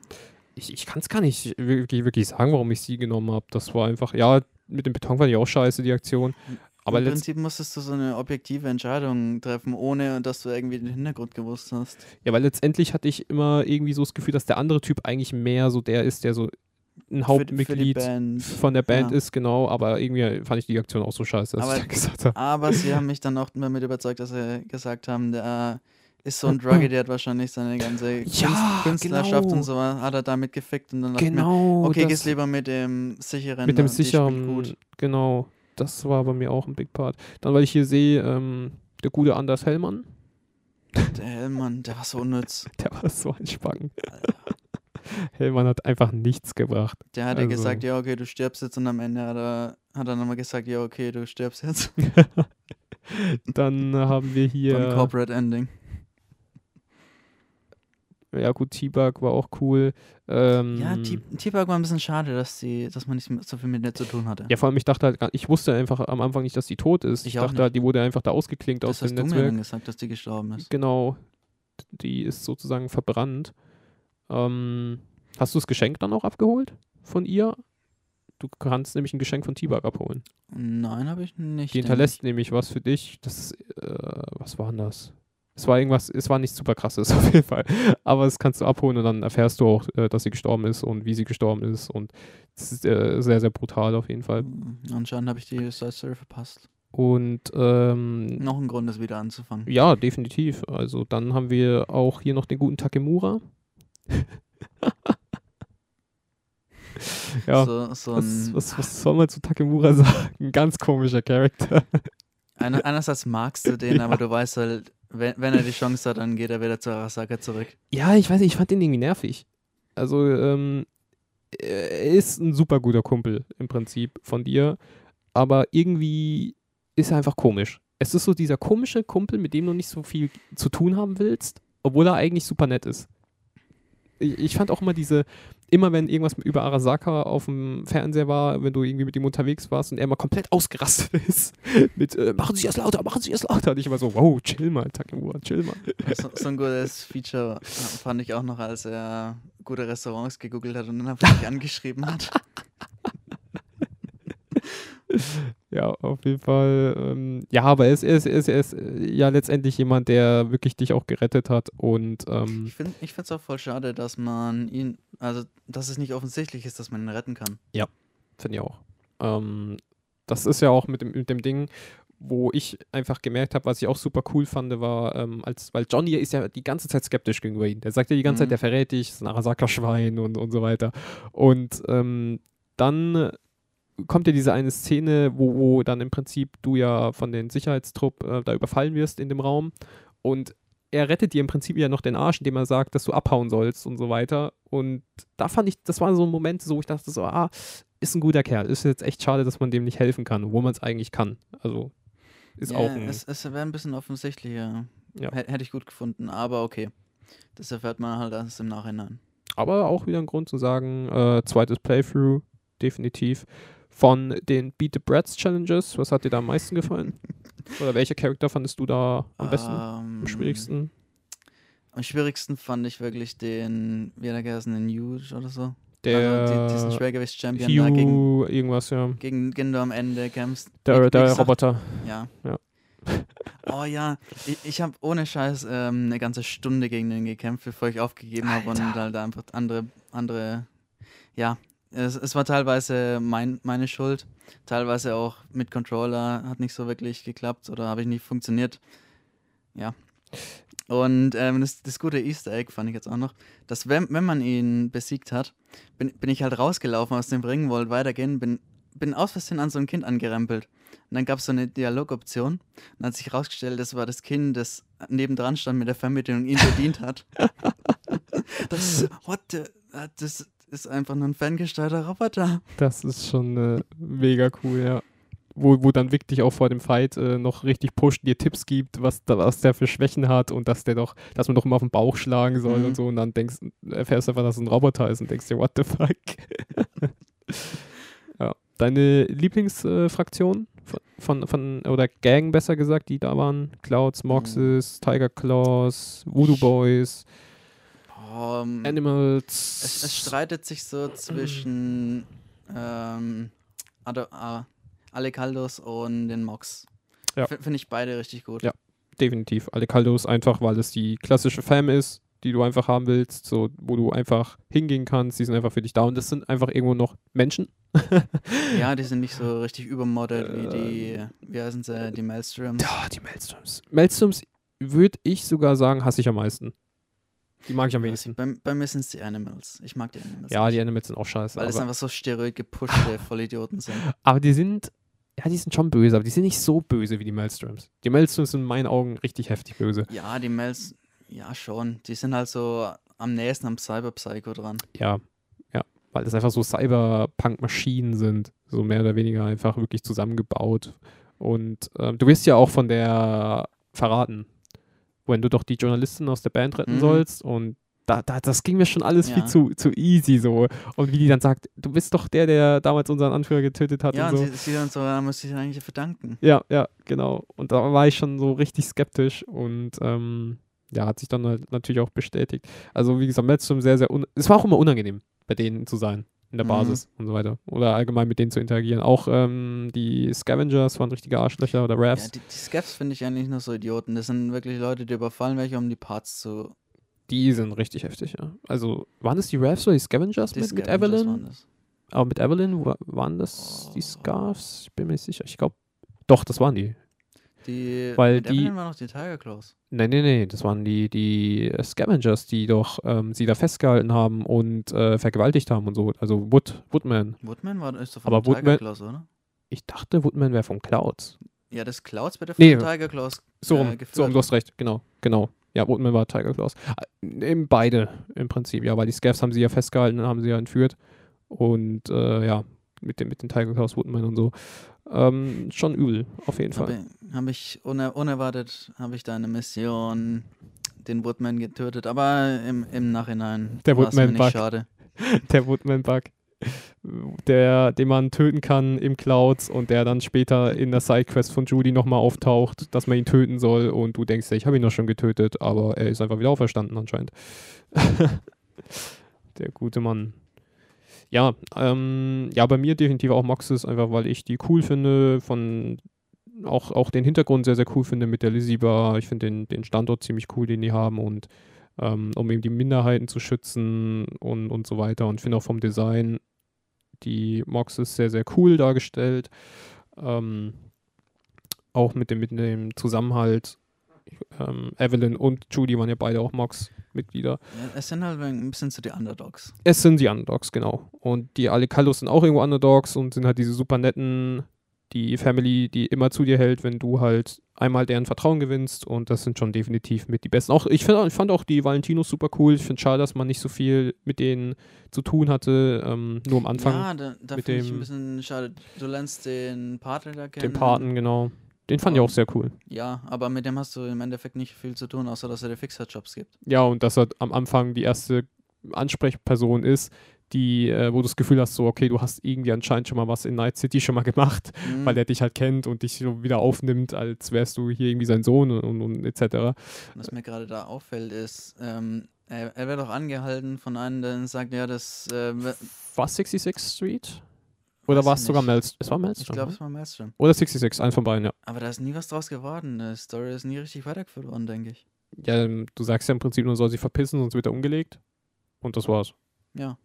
Ich, ich kann es gar nicht wirklich, wirklich sagen, warum ich sie genommen habe. Das war einfach, ja, mit dem Beton fand ich auch scheiße, die Aktion. Aber Im Prinzip musstest du so eine objektive Entscheidung treffen, ohne dass du irgendwie den Hintergrund gewusst hast. ja, weil letztendlich hatte ich immer irgendwie so das Gefühl, dass der andere Typ eigentlich mehr so der ist, der so ein Für für Hauptmitglied von der Band Ja. ist, genau. Aber irgendwie fand ich die Aktion auch so scheiße, dass Aber- ich dann gesagt habe. Aber sie haben mich dann auch damit überzeugt, dass sie gesagt haben, der ist so ein *laughs* Druggy, der hat wahrscheinlich seine ganze Ja, Künstlerschaft genau. und so hat er damit gefickt und dann ich mir, Genau. okay, das- gehst lieber mit dem sicheren. mit dem sicheren, Gut. genau. Das war bei mir auch ein Big Part. Dann, weil ich hier sehe, ähm, der gute Anders Hellmann, Der Hellmann, der war so unnütz. *laughs* der war so ein Spacken. Hellmann hat einfach nichts gebracht. Der hat ja Also- gesagt, ja, okay, du stirbst jetzt und am Ende hat er, hat er nochmal gesagt, ja, okay, du stirbst jetzt. *laughs* Dann haben wir hier, Corporate Ending. Ja gut, T-Bug war auch cool. Ähm, Ja, T-Bug war ein bisschen schade, dass, die, dass man nicht so viel mit der zu tun hatte. ja, vor allem, ich dachte halt, ich wusste einfach am Anfang nicht, dass sie tot ist. Ich, Ich dachte halt, die wurde einfach da ausgeklinkt das aus hast dem du mir Netzwerk. dann gesagt, dass die gestorben ist. Genau. Die ist sozusagen verbrannt. Ähm, hast du das Geschenk dann auch abgeholt von ihr? Du kannst nämlich ein Geschenk von T-Bug abholen. Nein, habe ich nicht. Die hinterlässt nämlich was für dich. Das, äh, was war denn das? Es war irgendwas, es war nichts super krasses *laughs* auf jeden Fall. Aber das kannst du abholen und dann erfährst du auch, äh, dass sie gestorben ist und wie sie gestorben ist. Und es ist äh, sehr, sehr brutal auf jeden. Fall. Hm, Anscheinend habe ich die Side Story verpasst. Und ähm, Noch ein Grund, das wieder anzufangen. ja, definitiv. Also dann haben wir auch hier noch den guten Takemura. *laughs* ja, So, so was, was, was soll man zu Takemura sagen? Ein ganz komischer Charakter. Einer, einerseits magst du den, *laughs* ja. aber du weißt halt, wenn, wenn, er die Chance hat, dann geht er wieder zu Arasaka zurück. Ja, ich weiß nicht, ich fand den irgendwie nervig. Also, ähm, er ist ein super guter Kumpel im Prinzip von dir, aber irgendwie ist er einfach komisch. Es ist so dieser komische Kumpel, mit dem du nicht so viel zu tun haben willst, obwohl er eigentlich super nett ist. Ich, fand auch immer diese, immer wenn irgendwas über Arasaka auf dem Fernseher war, wenn du irgendwie mit ihm unterwegs warst und er mal komplett ausgerastet *laughs* ist, mit äh, machen Sie es lauter, machen Sie es lauter, und ich immer so, wow, chill mal, Takemura, chill mal. So, so, ein gutes Feature fand ich auch noch, als er gute Restaurants gegoogelt hat und dann einfach mich angeschrieben hat. *laughs* ja, auf jeden Fall. Ähm, ja, aber er ist, er, ist, er, ist, er ist äh, ja letztendlich jemand, der wirklich dich auch gerettet hat. Und ähm, ich finde es auch voll schade, dass man ihn, also dass es nicht offensichtlich ist, dass man ihn retten kann. Ja, finde ich auch. Ähm, das ist ja auch mit dem, mit dem Ding, wo ich einfach gemerkt habe, was ich auch super cool fand, war, ähm, als, weil Johnny ist ja die ganze Zeit skeptisch gegenüber ihm. Der sagt ja die ganze mhm. Zeit, der verrät dich, ist ein Arasaka-Schwein und, und so weiter. Und ähm, dann kommt ja diese eine Szene, wo, wo dann im Prinzip du ja von den Sicherheitstrupp äh, da überfallen wirst in dem Raum und er rettet dir im Prinzip ja noch den Arsch, indem er sagt, dass du abhauen sollst und so weiter. Und da fand ich, das war so ein Moment, so ich dachte so, ah, ist ein guter Kerl. Ist jetzt echt schade, dass man dem nicht helfen kann, wo man es eigentlich kann. Also ist ja, auch ein. Es, es wäre ein bisschen offensichtlicher. Ja. Hätte ich gut gefunden, aber okay. Das erfährt man halt erst im Nachhinein. Aber auch wieder ein Grund zu sagen, äh, zweites Playthrough, definitiv. Von den Beat the Brats Challenges, was hat dir da am meisten gefallen? *laughs* Oder welcher Charakter fandest du da am besten, um, am ähm, schwierigsten? Am schwierigsten fand ich wirklich den, wie hat er geheißen, den Huge oder so. Der also die, diesen Schwergewichts-Champion da gegen, irgendwas, ja. Gegen, gegen du am Ende kämpfst. Der, der Roboter. Ja. ja. *laughs* Oh ja, ich, ich habe ohne Scheiß ähm, eine ganze Stunde gegen den gekämpft, bevor ich aufgegeben habe und halt einfach andere, andere, ja, es, es war teilweise mein, meine Schuld, teilweise auch mit Controller hat nicht so wirklich geklappt oder habe ich nicht funktioniert. Ja. Und ähm, das, das gute Easter Egg fand ich jetzt auch noch, dass wenn, wenn man ihn besiegt hat, bin, bin ich halt rausgelaufen aus dem Ring, wollte weitergehen, bin, bin aus Versehen an so ein Kind angerempelt. Und dann gab es so eine Dialogoption. Und hat sich herausgestellt, das war das Kind, das nebendran stand mit der und ihn bedient hat. *laughs* das, what the, das, ist einfach nur ein fangesteuerter Roboter. Das ist schon äh, mega cool, ja. Wo, wo dann wirklich auch vor dem Fight äh, noch richtig pusht, dir Tipps gibt, was, was der für Schwächen hat und dass der doch, dass man doch immer auf den Bauch schlagen soll mhm. und so und dann denkst, erfährst du einfach, dass es ein Roboter ist und denkst dir, what the fuck? *laughs* ja. Deine Lieblingsfraktion äh, von, von, von, oder Gang besser gesagt, die da waren? Clouds, Moxes, mhm. Tiger Claws, Voodoo Boys. Um, ähm, Animals. Es, es, streitet sich so zwischen ähm, Ado, uh, Alekaldos und den Mox. Ja. Finde ich beide richtig gut. Ja, definitiv. Alekaldos einfach, weil es die klassische Fam ist, die du einfach haben willst, so, wo du einfach hingehen kannst. Die sind einfach für dich da und das sind einfach irgendwo noch Menschen. *laughs* ja, die sind nicht so richtig übermodelt wie die, ähm. wie heißen sie, die Maelstroms. Ja, die Maelstroms. Maelstroms würde ich sogar sagen, hasse ich am meisten. Die mag ich am wenigsten. Bei, bei mir sind es die Animals. Ich mag die Animals. Ja, nicht. die Animals sind auch scheiße. Weil es einfach so steroid gepushte *laughs* Vollidioten sind. Aber die sind, ja, die sind schon böse, aber die sind nicht so böse wie die Maelstroms. Die Maelstroms sind in meinen Augen richtig heftig böse. Ja, die Maels, ja schon. Die sind halt so am nächsten am Cyberpsycho dran. Ja, ja. Weil das einfach so Cyberpunk-Maschinen sind. So mehr oder weniger einfach wirklich zusammengebaut. Und ähm, du wirst ja auch von der verraten, wenn du doch die Journalisten aus der Band retten mhm. sollst und da, da, das ging mir schon alles ja. viel zu, zu easy so. Und wie die dann sagt, du bist doch der, der damals unseren Anführer getötet hat. Ja, und, so. sie, sie dann so, da muss ich eigentlich verdanken. Ja, ja, genau. Und da war ich schon so richtig skeptisch und ähm, ja, hat sich dann halt natürlich auch bestätigt. Also wie gesagt, Metzum sehr, sehr, es war auch immer unangenehm, bei denen zu sein in der mhm. Basis und so weiter. Oder allgemein mit denen zu interagieren. Auch ähm, die Scavengers waren richtige Arschlöcher oder Ravs. Ja, die, die Scavs finde ich eigentlich nur so Idioten. Das sind wirklich Leute, die überfallen welche, um die Parts zu. Die sind richtig heftig, ja. Also, waren das die Ravs oder die Scavengers die mit, Scavengers mit Evelyn? Waren das. Aber mit Evelyn waren das oh. die Scarves? Ich bin mir nicht sicher. Ich glaube, doch, das waren die. Die, Weil die, waren noch die Tiger Claws. Nein, nein, nein, das waren die, die Scavengers, die doch ähm, sie da festgehalten haben und äh, vergewaltigt haben und so. Also Wood, Woodman. Woodman war ist doch von Aber Tiger Woodman, Claws, oder? Ich dachte, Woodman wäre von Clouds. Ja, das Clouds wird Nee. von Tiger Claws So rum, äh, so rum, du hast recht, genau, genau. Ja, Woodman war Tiger Claws. Eben beide im Prinzip, ja, weil die Scavs haben sie ja festgehalten, haben sie ja entführt. Und äh, ja, mit, dem, mit den Tiger Claws, Woodman und so. Ähm, schon übel, auf jeden Fall. Habe hab ich uner unerwartet, habe ich da eine Mission den Woodman getötet, aber im, im Nachhinein Der mir Woodman nicht Bug. schade. *laughs* der Woodman-Bug, der, den man töten kann im Clouds und der dann später in der Sidequest von Judy nochmal auftaucht, dass man ihn töten soll und du denkst, ja, ich habe ihn doch schon getötet, aber er ist einfach wieder auferstanden anscheinend. *laughs* der gute Mann. Ja, ähm, ja, bei mir definitiv auch Moxes, einfach weil ich die cool finde, von auch, auch den Hintergrund sehr, sehr cool finde mit der Lizzie Bar. Ich finde den, den Standort ziemlich cool, den die haben und ähm, um eben die Minderheiten zu schützen und, und so weiter. Und finde auch vom Design die Moxes sehr, sehr cool dargestellt. Ähm, auch mit dem, mit dem Zusammenhalt. Ähm, Evelyn und Judy waren ja beide auch Mox-Mitglieder. Ja, es sind halt ein bisschen so die Underdogs. Es sind die Underdogs, genau. Und die Alicalos sind auch irgendwo Underdogs und sind halt diese super netten, die Family, die immer zu dir hält, wenn du halt einmal deren Vertrauen gewinnst. Und das sind schon definitiv mit die besten. Auch ich, find, ich fand auch die Valentinos super cool. Ich finde schade, dass man nicht so viel mit denen zu tun hatte, ähm, nur am Anfang. Ja, da, da finde ich ein bisschen schade. Du lernst den Partner da kennen. den Paten, genau. Den fand ich auch sehr cool. Ja, aber mit dem hast du im Endeffekt nicht viel zu tun, außer dass er dir Fixer-Jobs gibt. Ja, und dass er am Anfang die erste Ansprechperson ist, die, äh, wo du das Gefühl hast, so, okay, du hast irgendwie anscheinend schon mal was in Night City schon mal gemacht. Mhm. weil er dich halt kennt und dich so wieder aufnimmt, als wärst du hier irgendwie sein Sohn und, und, und etc. Was mir gerade da auffällt, ist, ähm, er, er wird auch angehalten von einem, der sagt, ja, das. Äh, War 66 Street? Oder war ich es sogar. Maelstrom? Es war ich Maelstrom. glaube, ne? es war Maelstrom. Oder 66, eins von beiden, ja. Aber da ist nie was draus geworden. Die Story ist nie richtig weitergeführt worden, denke ich. ja. ähm, Du sagst ja im Prinzip, man soll sich verpissen, sonst wird er umgelegt. Und das war's. Ja.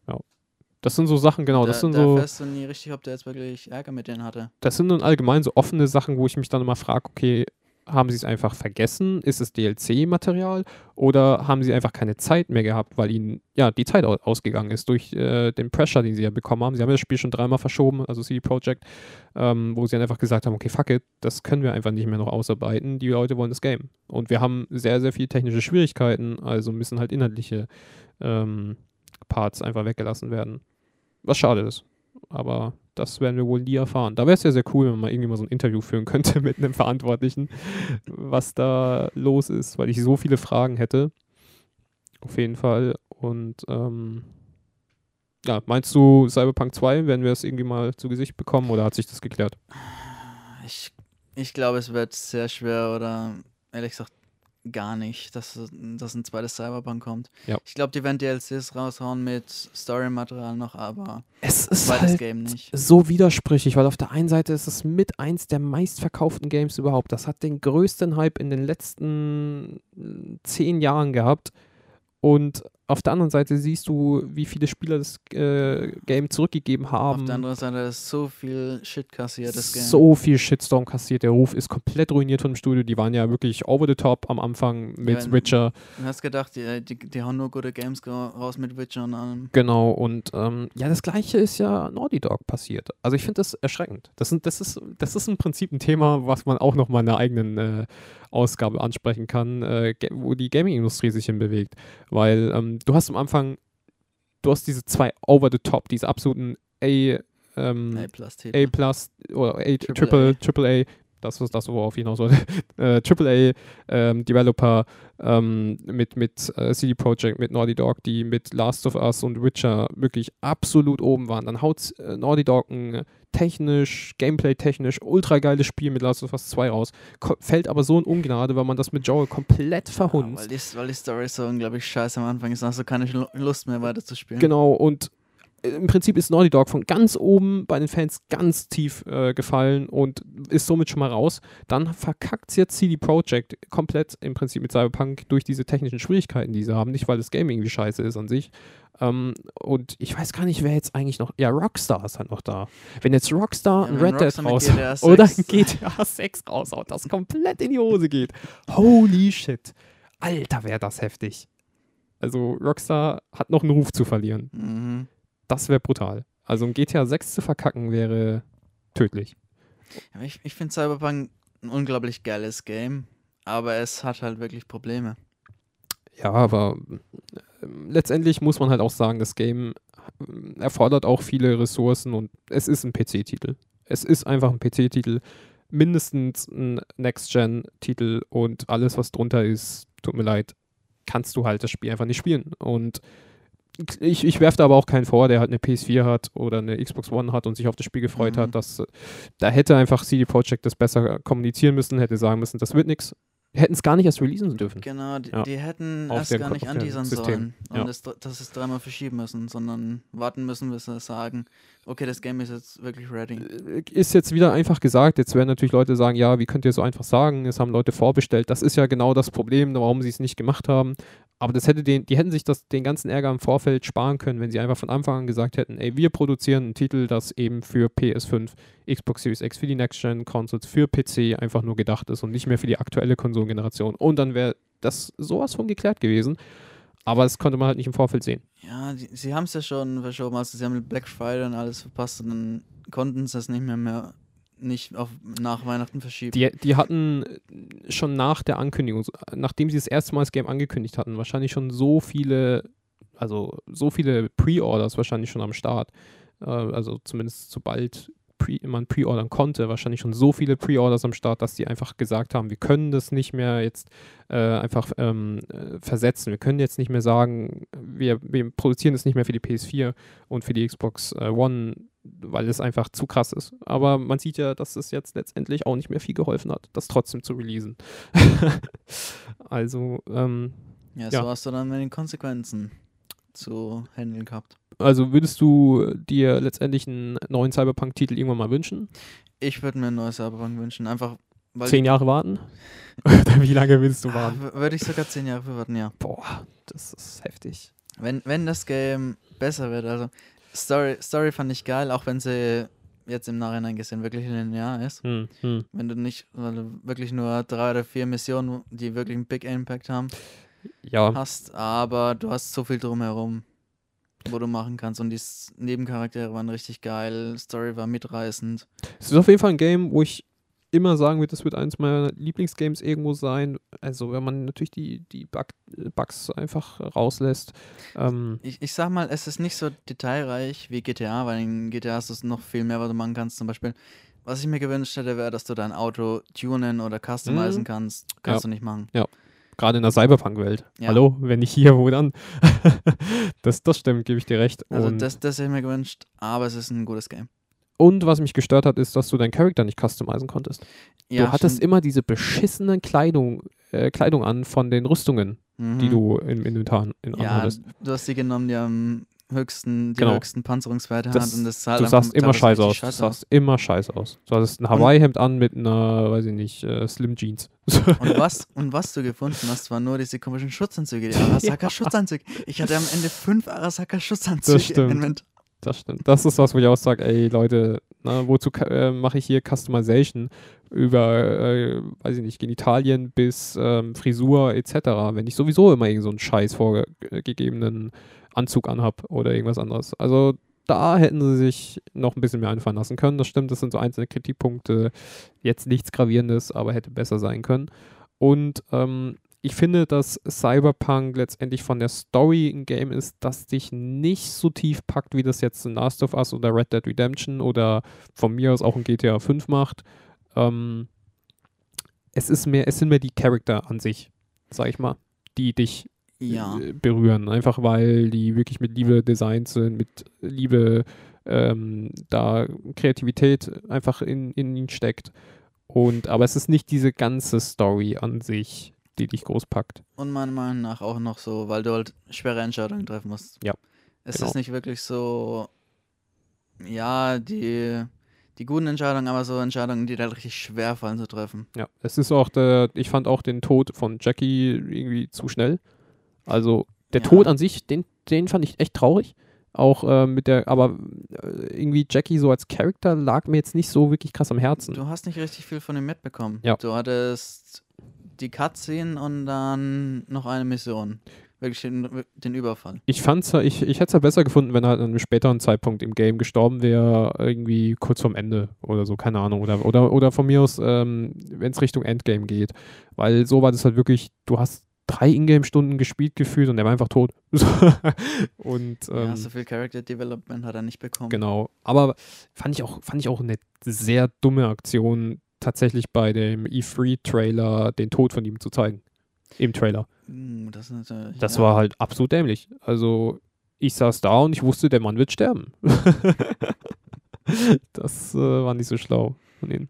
Das sind so Sachen, genau, da, das sind da so, erfährst du nie richtig, ob der jetzt wirklich Ärger mit denen hatte. das sind dann allgemein so offene Sachen, wo ich mich dann immer frage, okay, haben sie es einfach vergessen? Ist es DLC-Material? Oder haben sie einfach keine Zeit mehr gehabt, weil ihnen ja die Zeit au ausgegangen ist durch äh, den Pressure, den sie ja bekommen haben? Sie haben das Spiel schon dreimal verschoben, also CD Projekt, ähm, wo sie dann einfach gesagt haben, okay, fuck it, das können wir einfach nicht mehr noch ausarbeiten. Die Leute wollen das Game. Und wir haben sehr, sehr viele technische Schwierigkeiten, also müssen halt inhaltliche ähm, Parts einfach weggelassen werden. Was schade ist. Aber das werden wir wohl nie erfahren. Da wäre es ja sehr cool, wenn man irgendwie mal so ein Interview führen könnte *laughs* mit einem Verantwortlichen, was da los ist, weil ich so viele Fragen hätte. Auf jeden Fall. Und ähm, ja, meinst du Cyberpunk 2, werden wir es irgendwie mal zu Gesicht bekommen oder hat sich das geklärt? Ich, ich glaube, es wird sehr schwer oder ehrlich gesagt gar nicht, dass, dass ein zweites Cyberpunk kommt. Ja. Ich glaube, die werden DLCs raushauen mit Story-Material noch, aber Es ist zweites halt Game nicht. so widersprüchlich, weil auf der einen Seite ist es mit eins der meistverkauften Games überhaupt. Das hat den größten Hype in den letzten zehn Jahren gehabt. Und auf der anderen Seite siehst du, wie viele Spieler das äh, Game zurückgegeben haben. Auf der anderen Seite ist so viel Shit kassiert, das Game. so viel Shitstorm kassiert. Der Ruf ist komplett ruiniert von dem Studio. Die waren ja wirklich over the top am Anfang mit Ja, Witcher. Du hast gedacht, die, die, die hauen nur gute Games raus mit Witcher und allem. Genau, und ähm, ja, das gleiche ist ja Naughty Dog passiert. Also ich finde das erschreckend. Das, sind, das, ist, das ist im Prinzip ein Thema, was man auch noch mal in einer eigenen äh, Ausgabe ansprechen kann, äh, wo die Gaming-Industrie sich hinbewegt. Weil ähm, du hast am Anfang, du hast diese zwei over the top, diese absoluten A, ähm, A plus Titel. A plus oder A, Triple Triple, Triple A, das ist das, worauf ich hinaus wollte, *laughs* äh, Triple A ähm, Developer ähm, mit, mit äh, CD Projekt, mit Naughty Dog, die mit Last of Us und Witcher wirklich absolut oben waren. Dann haut äh, Naughty Dog ein technisch, Gameplay-technisch ultra geiles Spiel mit Last of Us 2 raus, ko- fällt aber so in Ungnade, weil man das mit Joel komplett Ja, verhunzt. weil, die, weil die Story so unglaublich scheiße am Anfang ist, hast du keine Lu- Lust mehr weiterzuspielen. Genau, und im Prinzip ist Naughty Dog von ganz oben bei den Fans ganz tief äh, gefallen und ist somit schon mal raus. Dann verkackt jetzt CD Projekt komplett im Prinzip mit Cyberpunk durch diese technischen Schwierigkeiten, die sie haben. Nicht, weil das Game irgendwie scheiße ist an sich. Ähm, und ich weiß gar nicht, wer jetzt eigentlich noch. Ja, Rockstar ist halt noch da. Wenn jetzt Rockstar Ja, ein Red Dead Rockstar mit raus GTA *laughs* 6 oder ein GTA 6 raushaut, das komplett in die Hose geht. Holy shit. Alter, wäre das heftig. Also Rockstar hat noch einen Ruf zu verlieren. Mhm. Das wäre brutal. Also ein GTA 6 zu verkacken wäre tödlich. Ich, ich finde Cyberpunk ein unglaublich geiles Game, aber es hat halt wirklich Probleme. Ja, aber äh, letztendlich muss man halt auch sagen, das Game äh, erfordert auch viele Ressourcen und es ist ein PC-Titel. Es ist einfach ein PC-Titel, mindestens ein Next-Gen-Titel und alles, was drunter ist, tut mir leid, kannst du halt das Spiel einfach nicht spielen. Und ich, ich werfe da aber auch keinen vor, der halt eine PS4 hat oder eine Xbox One hat und sich auf das Spiel gefreut mhm. hat. Dass, da hätte einfach CD Projekt das besser kommunizieren müssen, hätte sagen müssen, das wird nichts hätten es gar nicht erst releasen dürfen. Genau, die, ja. die hätten auf erst gar nicht anteasern sollen und das, das ist dreimal verschieben müssen, sondern warten müssen, bis sie sagen, okay, das Game ist jetzt wirklich ready. Äh, ist jetzt wieder einfach gesagt, jetzt werden natürlich Leute sagen, ja, wie könnt ihr so einfach sagen, es haben Leute vorbestellt. Das ist ja genau das Problem, warum sie es nicht gemacht haben. Aber das hätte den, die hätten sich das, den ganzen Ärger im Vorfeld sparen können, wenn sie einfach von Anfang an gesagt hätten, ey, wir produzieren einen Titel, das eben für PS5, Xbox Series X, für die Next-Gen-Consoles, für PC einfach nur gedacht ist und nicht mehr für die aktuelle Konsolengeneration. Und dann wäre das sowas von geklärt gewesen. Aber das konnte man halt nicht im Vorfeld sehen. Ja, die, sie haben es ja schon verschoben. Also sie haben Black Friday und alles verpasst und dann konnten sie es nicht mehr, mehr nicht auf, nach Weihnachten verschieben. Die, die hatten schon nach der Ankündigung, nachdem sie das erste Mal das Game angekündigt hatten, wahrscheinlich schon so viele, also so viele Pre-Orders wahrscheinlich schon am Start. Äh, also zumindest sobald Pre man pre-ordern konnte, wahrscheinlich schon so viele Pre-Orders am Start, dass die einfach gesagt haben, wir können das nicht mehr jetzt äh, einfach ähm, äh, versetzen. Wir können jetzt nicht mehr sagen, wir, wir produzieren es nicht mehr für die PS4 und für die Xbox äh, One weil es einfach zu krass ist. Aber man sieht ja, dass es jetzt letztendlich auch nicht mehr viel geholfen hat, das trotzdem zu releasen. *laughs* also, ähm, ja, so ja. hast du dann mit den Konsequenzen zu handeln gehabt. Also würdest du dir letztendlich einen neuen Cyberpunk-Titel irgendwann mal wünschen? Ich würde mir einen neuen Cyberpunk wünschen, einfach weil Zehn Jahre warten? *laughs* *laughs* Wie lange willst du warten? Ah, würde ich sogar zehn Jahre für warten, ja. Boah, das ist heftig. Wenn, wenn das Game besser wird, also Story, Story fand ich geil, auch wenn sie jetzt im Nachhinein gesehen wirklich linear ist. Hm, hm. Wenn du nicht, weil du wirklich nur drei oder vier Missionen, die wirklich einen Big Impact haben, ja. hast, aber du hast so viel drumherum, wo du machen kannst und die Nebencharaktere waren richtig geil, Story war mitreißend. Es ist auf jeden Fall ein Game, wo ich immer sagen wird, das wird eines meiner Lieblingsgames irgendwo sein. Also wenn man natürlich die, die Bug, Bugs einfach rauslässt. Ähm ich, ich sag mal, es ist nicht so detailreich wie GTA, weil in GTA hast du noch viel mehr, was du machen kannst. Zum Beispiel, was ich mir gewünscht hätte, wäre, dass du dein Auto tunen oder customizen mhm. kannst. Kannst ja. du nicht machen. Ja. Gerade in der Cyberpunk-Welt. Ja. Hallo, wenn nicht hier, wo dann? *laughs* das, das stimmt, gebe ich dir recht. Also das, das hätte ich mir gewünscht, aber es ist ein gutes Game. Und was mich gestört hat, ist, dass du deinen Charakter nicht customizen konntest. Ja, du hattest stimmt. immer diese beschissenen Kleidung, äh, Kleidung an von den Rüstungen, mhm. die du im Inventar in ja, hattest. Du hast die genommen, die am höchsten, die genau. höchsten Panzerungswerte das, hat und das halt Du sahst immer scheiße aus. Du sahst immer scheiße aus. Du hattest ein Hawaii-Hemd an mit einer, weiß ich nicht, äh, Slim Jeans. und, was, und was du gefunden hast, waren nur diese komischen Schutzanzüge, die Arasaka-Schutzanzüge. *laughs* Ich hatte am Ende fünf Arasaka-Schutzanzüge im Inventar. Das stimmt. Das ist was, wo ich auch sage, ey Leute, na, wozu äh, mache ich hier Customization über, äh, weiß ich nicht, Genitalien bis ähm, Frisur etc., wenn ich sowieso immer irgend so einen scheiß vorgegebenen Anzug anhab oder irgendwas anderes. Also da hätten sie sich noch ein bisschen mehr einfallen lassen können. Das stimmt, das sind so einzelne Kritikpunkte. Jetzt nichts Gravierendes, aber hätte besser sein können. Und ähm, ich finde, dass Cyberpunk letztendlich von der Story ein Game ist, das dich nicht so tief packt, wie das jetzt in Last of Us oder Red Dead Redemption oder von mir aus auch in GTA 5 macht. Ähm, es ist mehr, es sind mehr die Charakter an sich, sag ich mal, die dich ja. Äh, berühren. Einfach weil die wirklich mit Liebe designt sind, mit Liebe ähm, da Kreativität einfach in, in ihn steckt. Und aber es ist nicht diese ganze Story an sich, die dich groß packt. Und meiner Meinung nach auch noch so, weil du halt schwere Entscheidungen treffen musst. Ja. Es genau. ist nicht wirklich so, ja, die, die guten Entscheidungen, aber so Entscheidungen, die halt richtig schwer fallen zu treffen. Ja, es ist auch der, ich fand auch den Tod von Jackie irgendwie zu schnell. Also der ja. Tod an sich, den, den fand ich echt traurig. Auch äh, mit der, aber äh, irgendwie Jackie so als Charakter lag mir jetzt nicht so wirklich krass am Herzen. Du hast nicht richtig viel von ihm mitbekommen. Ja. Du hattest die Cutscene und dann noch eine Mission. wirklich den, den Überfall. Ich fand's ich, ich hätte es ja besser gefunden, wenn er halt an einem späteren Zeitpunkt im Game gestorben wäre, irgendwie kurz vorm Ende oder so, keine Ahnung. Oder, oder, oder von mir aus, ähm, wenn es Richtung Endgame geht. Weil so war das halt wirklich, du hast drei Ingame-Stunden gespielt gefühlt und er war einfach tot. *laughs* und, ähm, ja, so viel Character Development hat er nicht bekommen. Genau. Aber fand ich auch, fand ich auch eine sehr dumme Aktion, tatsächlich bei dem E3-Trailer den Tod von ihm zu zeigen. Im Trailer. Hm, das, das ja. war halt absolut dämlich. Also ich saß da und ich wusste, der Mann wird sterben. *laughs* das äh, war nicht so schlau von ihnen.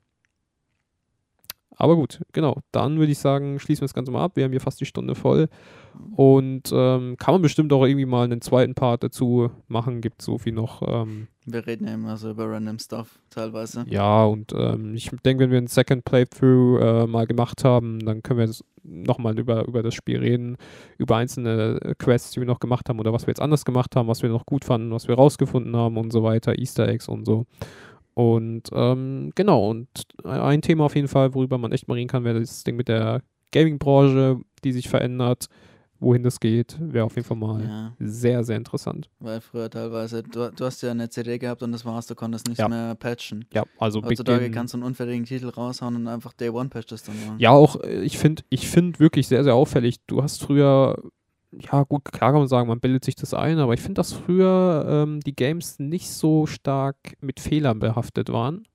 Aber gut, genau. Dann würde ich sagen, schließen wir das Ganze mal ab. Wir haben hier fast die Stunde voll. Und ähm, kann man bestimmt auch irgendwie mal einen zweiten Part dazu machen. Gibt so viel noch. Ähm, wir reden ja immer so über random Stuff teilweise. Ja, und ähm, ich denke, wenn wir einen Second Playthrough äh, mal gemacht haben, dann können wir nochmal über, über das Spiel reden, über einzelne Quests, die wir noch gemacht haben oder was wir jetzt anders gemacht haben, was wir noch gut fanden, was wir rausgefunden haben und so weiter, Easter Eggs und so. Und ähm, genau, und ein Thema auf jeden Fall, worüber man echt mal reden kann, wäre das Ding mit der Gaming-Branche, die sich verändert, wohin das geht, wäre auf jeden Fall mal ja. sehr, sehr interessant. Weil früher teilweise, du, du, hast ja eine CD gehabt und das war's, du konntest nicht ja. mehr patchen. Ja, also Heutzutage kannst du einen unfertigen Titel raushauen und einfach Day One patches dann machen. Ja, auch, äh, ich finde ich find wirklich sehr, sehr auffällig, du hast früher ja gut, klar kann man sagen, man bildet sich das ein, aber ich finde, dass früher ähm, die Games nicht so stark mit Fehlern behaftet waren,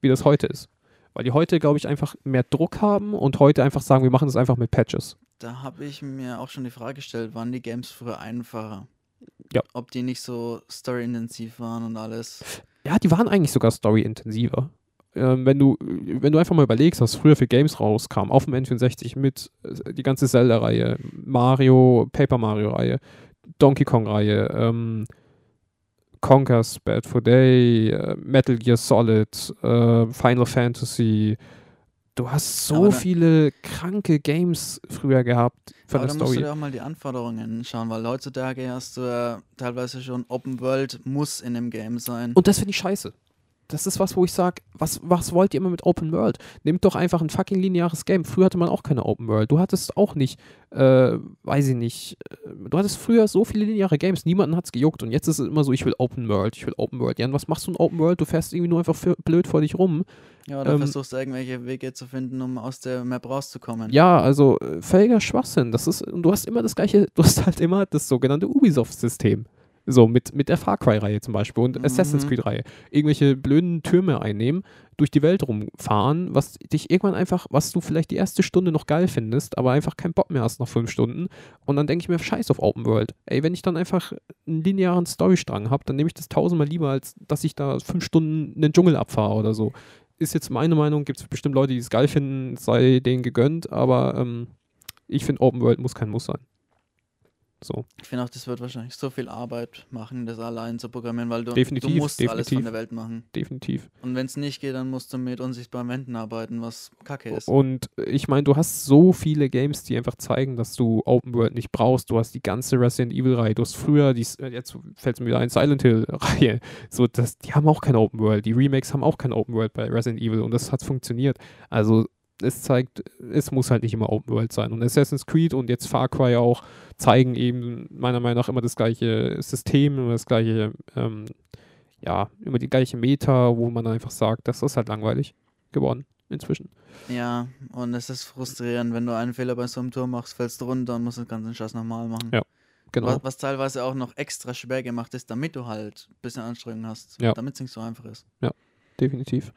wie das heute ist. Weil die heute, glaube ich, einfach mehr Druck haben und heute einfach sagen, wir machen das einfach mit Patches. Da habe ich mir auch schon die Frage gestellt, waren die Games früher einfacher? Ja. Ob die nicht so storyintensiv waren und alles. Ja, die waren eigentlich sogar storyintensiver wenn du, wenn du einfach mal überlegst, was früher für Games rauskam, auf dem N64 mit äh, die ganze Zelda-Reihe, Mario, Paper Mario-Reihe, Donkey Kong-Reihe, ähm, Conker's Bad for Day, äh, Metal Gear Solid, äh, Final Fantasy. Du hast so viele kranke Games früher gehabt von aber der Story. Da musst du dir auch mal die Anforderungen schauen, weil heutzutage hast du ja teilweise schon Open World muss in dem Game sein. Und das finde ich scheiße das ist was, wo ich sage, was, was wollt ihr immer mit Open World? Nehmt doch einfach ein fucking lineares Game. Früher hatte man auch keine Open World. Du hattest auch nicht, äh, weiß ich nicht, äh, du hattest früher so viele lineare Games, niemanden hat es gejuckt und jetzt ist es immer so, ich will Open World, ich will Open World. Jan, was machst du in Open World? Du fährst irgendwie nur einfach blöd vor dich rum. Ja, oder ähm, versuchst irgendwelche Wege zu finden, um aus der Map rauszukommen. Ja, also äh, völliger Schwachsinn. Das ist, und du hast immer das gleiche, du hast halt immer das sogenannte Ubisoft-System. So, mit, mit der Far Cry-Reihe zum Beispiel und mhm. Assassin's Creed-Reihe. Irgendwelche blöden Türme einnehmen, durch die Welt rumfahren, was dich irgendwann einfach, was du vielleicht die erste Stunde noch geil findest, aber einfach keinen Bock mehr hast nach fünf Stunden. Und dann denke ich mir, scheiß auf Open World. Ey, wenn ich dann einfach einen linearen Storystrang habe, dann nehme ich das tausendmal lieber, als dass ich da fünf Stunden einen Dschungel abfahre oder so. Ist jetzt meine Meinung, gibt es bestimmt Leute, die es geil finden, sei denen gegönnt, aber ähm, ich finde, Open World muss kein Muss sein. So. Ich finde auch, das wird wahrscheinlich so viel Arbeit machen, das allein zu programmieren, weil du, definitiv, du musst definitiv, alles von der Welt machen. Definitiv. Und wenn es nicht geht, dann musst du mit unsichtbaren Wänden arbeiten, was kacke ist. Und ich meine, du hast so viele Games, die einfach zeigen, dass du Open World nicht brauchst. Du hast die ganze Resident Evil-Reihe, du hast früher, die, jetzt fällt es mir wieder ein, Silent Hill-Reihe. *laughs* So, das, die haben auch keine Open World. Die Remakes haben auch keine Open World bei Resident Evil und das hat funktioniert. Also es zeigt, es muss halt nicht immer Open World sein. Und Assassin's Creed und jetzt Far Cry auch zeigen eben meiner Meinung nach immer das gleiche System, immer das gleiche, ähm, ja, immer die gleiche Meta, wo man einfach sagt, das ist halt langweilig geworden inzwischen. Ja, und es ist frustrierend, wenn du einen Fehler bei so einem Tor machst, fällst du runter und musst den ganzen Scheiß nochmal machen. Ja, genau. Was, was, teilweise auch noch extra schwer gemacht ist, damit du halt ein bisschen Anstrengung hast, ja. damit es nicht so einfach ist. Ja, definitiv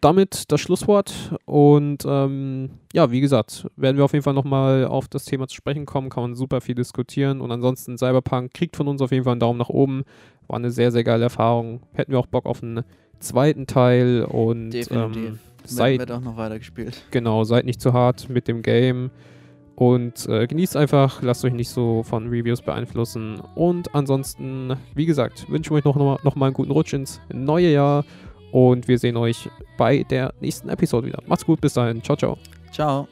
damit das Schlusswort. Und ähm, ja, wie gesagt, werden wir auf jeden Fall nochmal auf das Thema zu sprechen kommen. Kann man super viel diskutieren. Und ansonsten, Cyberpunk kriegt von uns auf jeden Fall einen Daumen nach oben. War eine sehr, sehr geile Erfahrung. Hätten wir auch Bock auf einen zweiten Teil. Und Definitiv. Ähm, seid, wird auch noch weiter gespielt. Genau, seid nicht zu hart mit dem Game. Und äh, genießt einfach, lasst euch nicht so von Reviews beeinflussen. Und ansonsten, wie gesagt, wünschen wir euch noch, noch, noch mal einen guten Rutsch ins neue Jahr. Und wir sehen euch bei der nächsten Episode wieder. Macht's gut, bis dahin. Ciao, ciao. Ciao.